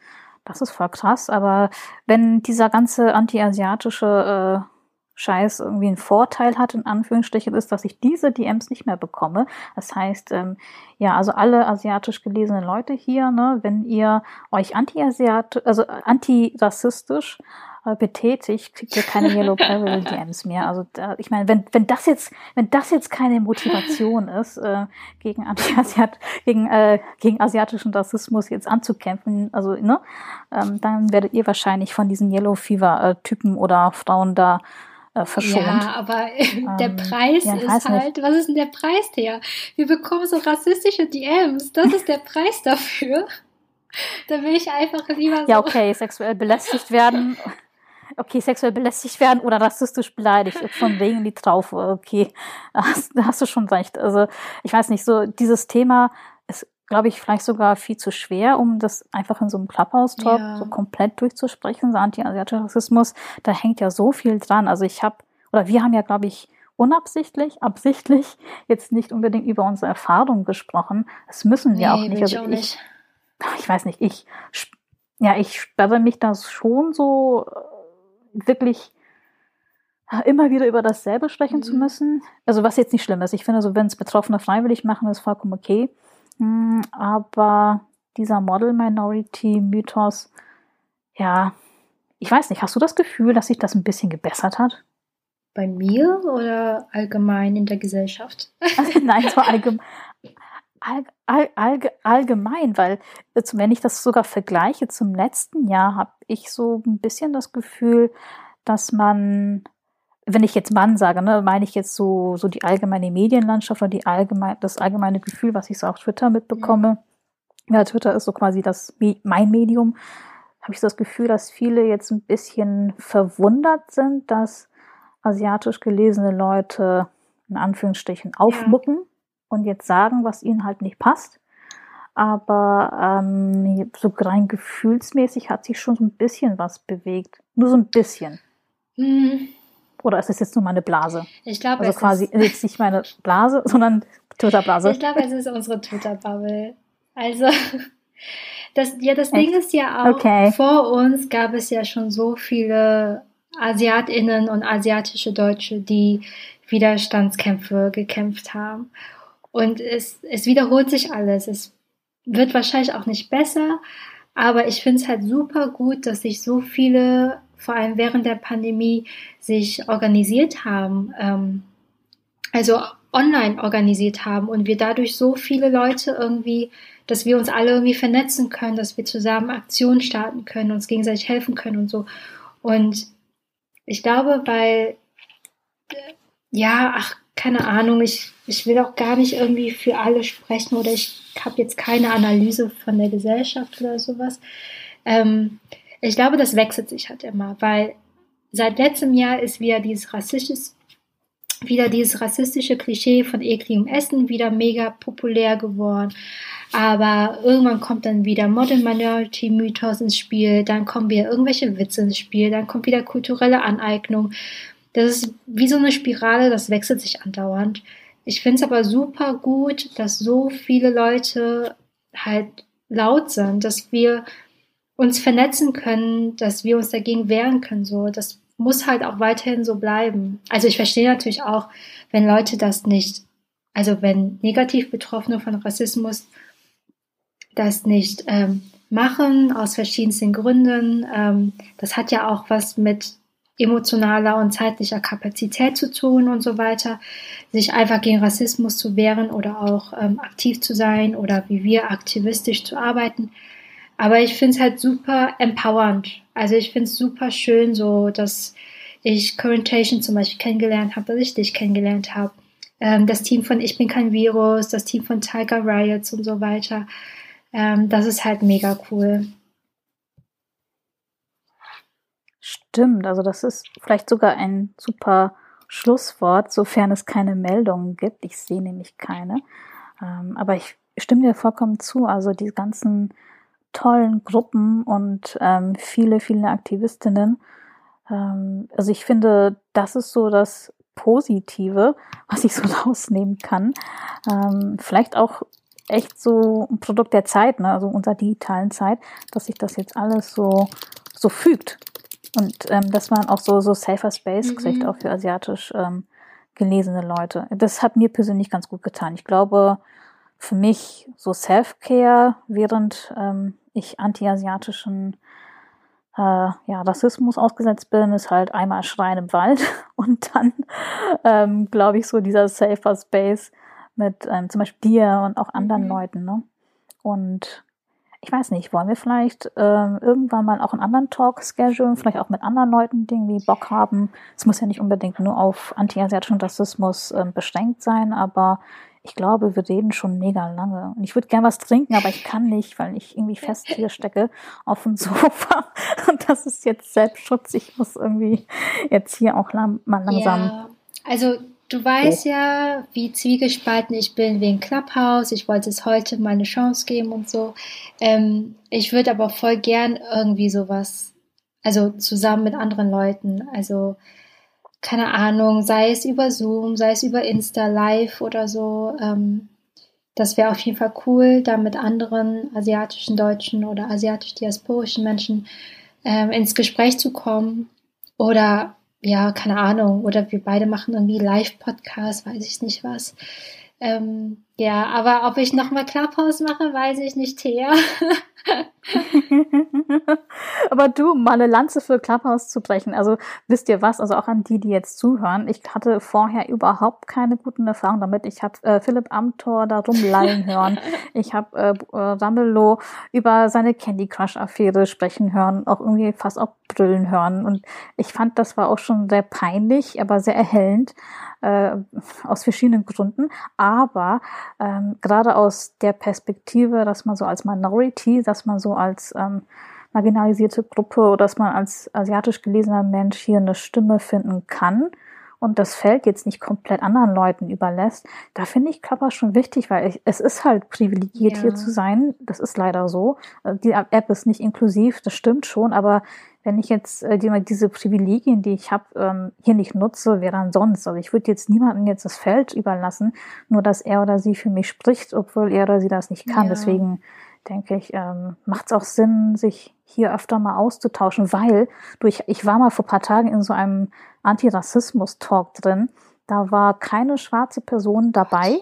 Das ist voll krass. Aber wenn dieser ganze anti-asiatische Scheiß irgendwie ein Vorteil hat, in Anführungsstrichen, ist, dass ich diese DMs nicht mehr bekomme. Das heißt, ähm, ja, also alle asiatisch gelesenen Leute hier, ne, wenn ihr euch anti-asiatisch, also antirassistisch äh, betätigt, kriegt ihr keine Yellow Peril DMs mehr. Also da, ich meine, wenn, wenn das jetzt, wenn das jetzt keine Motivation ist, äh, gegen Anti-Asiat, gegen, äh, gegen asiatischen Rassismus jetzt anzukämpfen, also, ne, ähm, dann werdet ihr wahrscheinlich von diesen Yellow Fever äh, Typen oder Frauen da äh, verschont. Ja, aber der ähm, Preis ja, ist halt, nicht. was ist denn der Preis der? Wir bekommen so rassistische DMs. Das ist der Preis dafür. Da will ich einfach lieber so. Ja, okay, sexuell belästigt werden. Okay, sexuell belästigt werden oder rassistisch beleidigt. Von wegen die Traufe. Okay, da hast, hast du schon recht. Also, ich weiß nicht, so dieses Thema glaube ich, vielleicht sogar viel zu schwer, um das einfach in so einem Clubhouse-Talk ja. so komplett durchzusprechen, so anti-asiatischer Rassismus. Da hängt ja so viel dran. Also ich habe, oder wir haben ja, glaube ich, unabsichtlich, absichtlich jetzt nicht unbedingt über unsere Erfahrungen gesprochen. Das müssen wir nee, auch nicht. Also ich, nicht. ich weiß nicht, ich, ja, ich sperre mich da schon so äh, wirklich äh, immer wieder über dasselbe sprechen mhm. zu müssen. Also was jetzt nicht schlimm ist. Ich finde, so wenn es Betroffene freiwillig machen, ist vollkommen okay. Hm, aber dieser Model-Minority-Mythos, ja, ich weiß nicht, hast du das Gefühl, dass sich das ein bisschen gebessert hat? Bei mir oder allgemein in der Gesellschaft? Also, nein, so allgemein. All, all, all, allgemein, weil wenn ich das sogar vergleiche zum letzten Jahr, habe ich so ein bisschen das Gefühl, dass man wenn ich jetzt Mann sage, ne, meine ich jetzt so, so die allgemeine Medienlandschaft oder die allgemein, das allgemeine Gefühl, was ich so auf Twitter mitbekomme. Ja, ja Twitter ist so quasi das, mein Medium. Habe ich so das Gefühl, dass viele jetzt ein bisschen verwundert sind, dass asiatisch gelesene Leute in Anführungsstrichen aufmucken ja. und jetzt sagen, was ihnen halt nicht passt. Aber ähm, so rein gefühlsmäßig hat sich schon so ein bisschen was bewegt. Nur so ein bisschen. Mhm. Oder ist es jetzt nur meine Blase? Ich glaube, also quasi ist jetzt nicht meine Blase, sondern Twitter-Blase. Ich glaube, es ist unsere Twitter-Bubble. Also, das, ja, das Ding ist ja auch, okay. vor uns gab es ja schon so viele AsiatInnen und asiatische Deutsche, die Widerstandskämpfe gekämpft haben. Und es, es wiederholt sich alles. Es wird wahrscheinlich auch nicht besser, aber ich finde es halt super gut, dass sich so viele vor allem während der Pandemie sich organisiert haben, ähm, also online organisiert haben und wir dadurch so viele Leute irgendwie, dass wir uns alle irgendwie vernetzen können, dass wir zusammen Aktionen starten können, uns gegenseitig helfen können und so. Und ich glaube, weil, ja, ach, keine Ahnung, ich, ich will auch gar nicht irgendwie für alle sprechen oder ich habe jetzt keine Analyse von der Gesellschaft oder sowas. Ähm, ich glaube, das wechselt sich halt immer, weil seit letztem Jahr ist wieder dieses rassistische, wieder dieses rassistische Klischee von ekligem Essen wieder mega populär geworden. Aber irgendwann kommt dann wieder Modern Minority Mythos ins Spiel, dann kommen wieder irgendwelche Witze ins Spiel, dann kommt wieder kulturelle Aneignung. Das ist wie so eine Spirale, das wechselt sich andauernd. Ich finde es aber super gut, dass so viele Leute halt laut sind, dass wir uns vernetzen können, dass wir uns dagegen wehren können. So, das muss halt auch weiterhin so bleiben. Also ich verstehe natürlich auch, wenn Leute das nicht, also wenn negativ Betroffene von Rassismus das nicht ähm, machen aus verschiedensten Gründen. Ähm, das hat ja auch was mit emotionaler und zeitlicher Kapazität zu tun und so weiter, sich einfach gegen Rassismus zu wehren oder auch ähm, aktiv zu sein oder wie wir aktivistisch zu arbeiten. Aber ich finde es halt super empowernd. Also ich finde es super schön, so dass ich Currentation zum Beispiel kennengelernt habe, dass ich dich kennengelernt habe. Ähm, das Team von Ich bin kein Virus, das Team von Tiger Riots und so weiter. Ähm, das ist halt mega cool. Stimmt, also das ist vielleicht sogar ein super Schlusswort, sofern es keine Meldungen gibt. Ich sehe nämlich keine. Ähm, aber ich stimme dir vollkommen zu. Also die ganzen tollen Gruppen und ähm, viele, viele Aktivistinnen. Ähm, also ich finde, das ist so das Positive, was ich so rausnehmen kann. Ähm, vielleicht auch echt so ein Produkt der Zeit, ne? also unserer digitalen Zeit, dass sich das jetzt alles so, so fügt. Und ähm, dass man auch so, so safer Space mhm. kriegt, auch für asiatisch ähm, gelesene Leute. Das hat mir persönlich ganz gut getan. Ich glaube, für mich so Self-Care, während ähm, ich anti-asiatischen äh, ja, Rassismus ausgesetzt bin, ist halt einmal Schreien im Wald und dann, ähm, glaube ich, so dieser safer Space mit ähm, zum Beispiel dir und auch anderen mhm. Leuten. Ne? Und ich weiß nicht, wollen wir vielleicht ähm, irgendwann mal auch einen anderen Talk schedulen, vielleicht auch mit anderen Leuten, die irgendwie Bock haben. Es muss ja nicht unbedingt nur auf anti-asiatischen Rassismus ähm, beschränkt sein, aber ich glaube, wir reden schon mega lange. Und ich würde gern was trinken, aber ich kann nicht, weil ich irgendwie fest hier stecke auf dem Sofa. Und das ist jetzt Selbstschutz. Ich muss irgendwie jetzt hier auch lang, mal langsam. Ja, also du weißt ja, wie zwiegespalten ich bin wegen Clubhouse. Ich wollte es heute mal eine Chance geben und so. Ähm, ich würde aber voll gern irgendwie sowas, also zusammen mit anderen Leuten, also keine Ahnung, sei es über Zoom, sei es über Insta Live oder so. Ähm, das wäre auf jeden Fall cool, da mit anderen asiatischen Deutschen oder asiatisch-diasporischen Menschen ähm, ins Gespräch zu kommen. Oder ja, keine Ahnung, oder wir beide machen irgendwie Live-Podcast, weiß ich nicht was. Ähm, ja, aber ob ich nochmal Clubhouse mache, weiß ich nicht, Thea. aber du, mal eine Lanze für Clubhouse zu brechen. Also wisst ihr was, also auch an die, die jetzt zuhören, ich hatte vorher überhaupt keine guten Erfahrungen damit. Ich habe äh, Philipp Amthor da rumlallen hören. Ich habe äh, äh, Ramelow über seine Candy Crush-Affäre sprechen hören, auch irgendwie fast auch brüllen hören. Und ich fand, das war auch schon sehr peinlich, aber sehr erhellend äh, aus verschiedenen Gründen. Aber ähm, gerade aus der Perspektive, dass man so als Minority, dass man so als ähm, marginalisierte Gruppe oder dass man als asiatisch gelesener Mensch hier eine Stimme finden kann und das Feld jetzt nicht komplett anderen Leuten überlässt, da finde ich Körper schon wichtig, weil ich, es ist halt privilegiert ja. hier zu sein. Das ist leider so. Äh, die App ist nicht inklusiv, das stimmt schon, aber wenn ich jetzt äh, die, diese Privilegien, die ich habe, ähm, hier nicht nutze, wer dann sonst? Also ich würde jetzt niemandem jetzt das Feld überlassen, nur dass er oder sie für mich spricht, obwohl er oder sie das nicht kann. Ja. Deswegen denke ich, ähm, macht es auch Sinn, sich hier öfter mal auszutauschen, weil durch, ich war mal vor paar Tagen in so einem Antirassismus-Talk drin, da war keine schwarze Person dabei.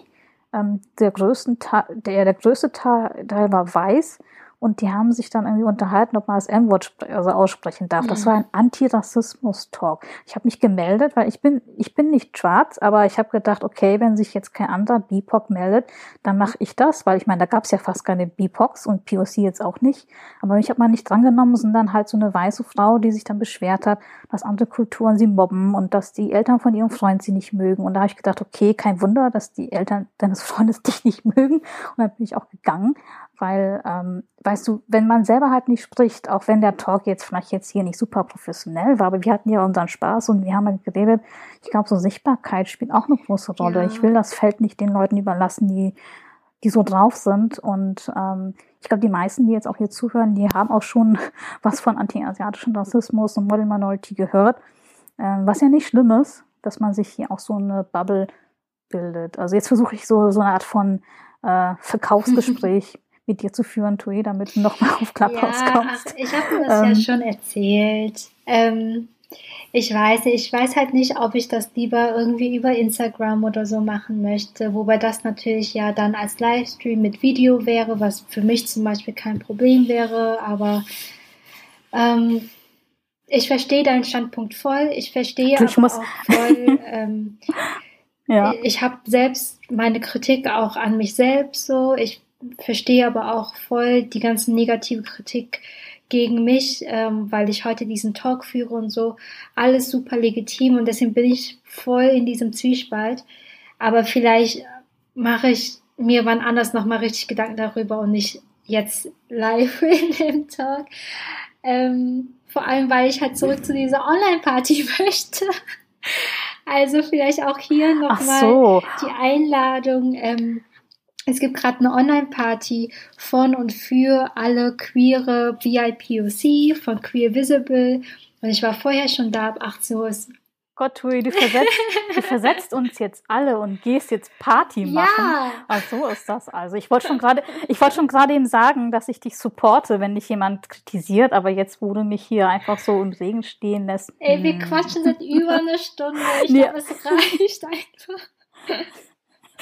Ähm, der, größten Teil, der, der größte Teil war weiß und die haben sich dann irgendwie unterhalten, ob man das M-Wort also aussprechen darf. Das war ein Antirassismus-Talk. Ich habe mich gemeldet, weil ich bin, ich bin nicht schwarz, aber ich habe gedacht, okay, wenn sich jetzt kein anderer BIPOC meldet, dann mache ich das, weil ich meine, da gab es ja fast keine BIPOCs und POC jetzt auch nicht. Aber ich habe mal nicht drangenommen, sondern halt so eine weiße Frau, die sich dann beschwert hat, dass andere Kulturen sie mobben und dass die Eltern von ihrem Freund sie nicht mögen. Und da habe ich gedacht, okay, kein Wunder, dass die Eltern deines Freundes dich nicht mögen. Und dann bin ich auch gegangen weil, ähm, weißt du, wenn man selber halt nicht spricht, auch wenn der Talk jetzt vielleicht jetzt hier nicht super professionell war, aber wir hatten ja unseren Spaß und wir haben halt geredet. Ich glaube, so Sichtbarkeit spielt auch eine große Rolle. Ja. Ich will das Feld nicht den Leuten überlassen, die, die so drauf sind. Und ähm, ich glaube, die meisten, die jetzt auch hier zuhören, die haben auch schon was von anti-asiatischen Rassismus und Model Minority gehört. Ähm, was ja nicht schlimm ist, dass man sich hier auch so eine Bubble bildet. Also jetzt versuche ich so, so eine Art von äh, Verkaufsgespräch mit dir zu führen, Tui, damit du nochmal auf Clubhouse ja, kommst. Ach, ich habe das ähm, ja schon erzählt. Ähm, ich weiß, ich weiß halt nicht, ob ich das lieber irgendwie über Instagram oder so machen möchte, wobei das natürlich ja dann als Livestream mit Video wäre, was für mich zum Beispiel kein Problem wäre, aber ähm, ich verstehe deinen Standpunkt voll. Ich verstehe ich aber auch voll. ähm, ja. Ich habe selbst meine Kritik auch an mich selbst so. Ich verstehe aber auch voll die ganze negative Kritik gegen mich, ähm, weil ich heute diesen Talk führe und so. Alles super legitim und deswegen bin ich voll in diesem Zwiespalt. Aber vielleicht mache ich mir wann anders nochmal richtig Gedanken darüber und nicht jetzt live in dem Talk. Ähm, vor allem, weil ich halt zurück zu dieser Online-Party möchte. Also vielleicht auch hier nochmal so. die Einladung. Ähm, es gibt gerade eine Online-Party von und für alle queere BIPOC von Queer Visible. Und ich war vorher schon da, ab 18 Uhr ist Gott, Tui, du versetzt, du versetzt uns jetzt alle und gehst jetzt Party machen. Ja. Ach, so ist das also. Ich wollte schon gerade, ich wollte schon gerade eben sagen, dass ich dich supporte, wenn dich jemand kritisiert, aber jetzt, wo du mich hier einfach so im Regen stehen lässt. Ey, wir hm. quatschen seit über einer Stunde. Ich nee. glaube, es reicht einfach.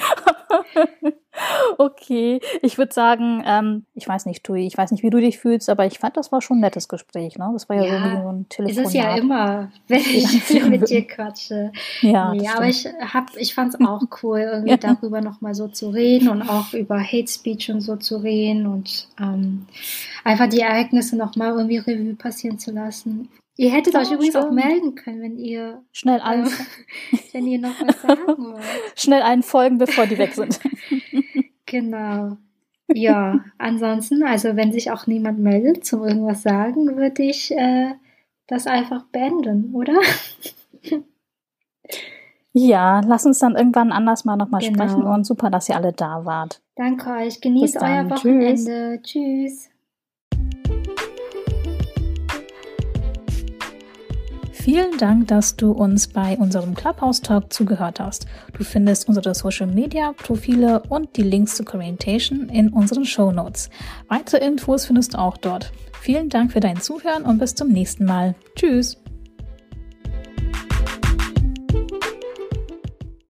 okay, ich würde sagen, ähm, ich weiß nicht, Tui, ich weiß nicht, wie du dich fühlst, aber ich fand, das war schon ein nettes Gespräch, ne? Das war ja, ja so ein Telefonat. Es ist ja immer, wenn ich mit dir quatsche. Ja, nee, aber ich hab, ich fand's auch cool, irgendwie ja. darüber nochmal so zu reden und auch über Hate Speech und so zu reden und ähm, einfach die Ereignisse nochmal irgendwie Revue passieren zu lassen. Ihr hättet euch übrigens auch melden können, wenn ihr schnell ein, äh, wenn ihr noch was sagen wollt. Schnell einen folgen, bevor die weg sind. genau. Ja, ansonsten, also wenn sich auch niemand meldet zum irgendwas sagen, würde ich äh, das einfach beenden, oder? Ja, lass uns dann irgendwann anders mal nochmal genau. sprechen und super, dass ihr alle da wart. Danke euch, genießt euer Wochenende. Tschüss. Tschüss. Vielen Dank, dass du uns bei unserem Clubhouse Talk zugehört hast. Du findest unsere Social Media Profile und die Links zu Orientation in unseren Show Notes. Weitere Infos findest du auch dort. Vielen Dank für dein Zuhören und bis zum nächsten Mal. Tschüss!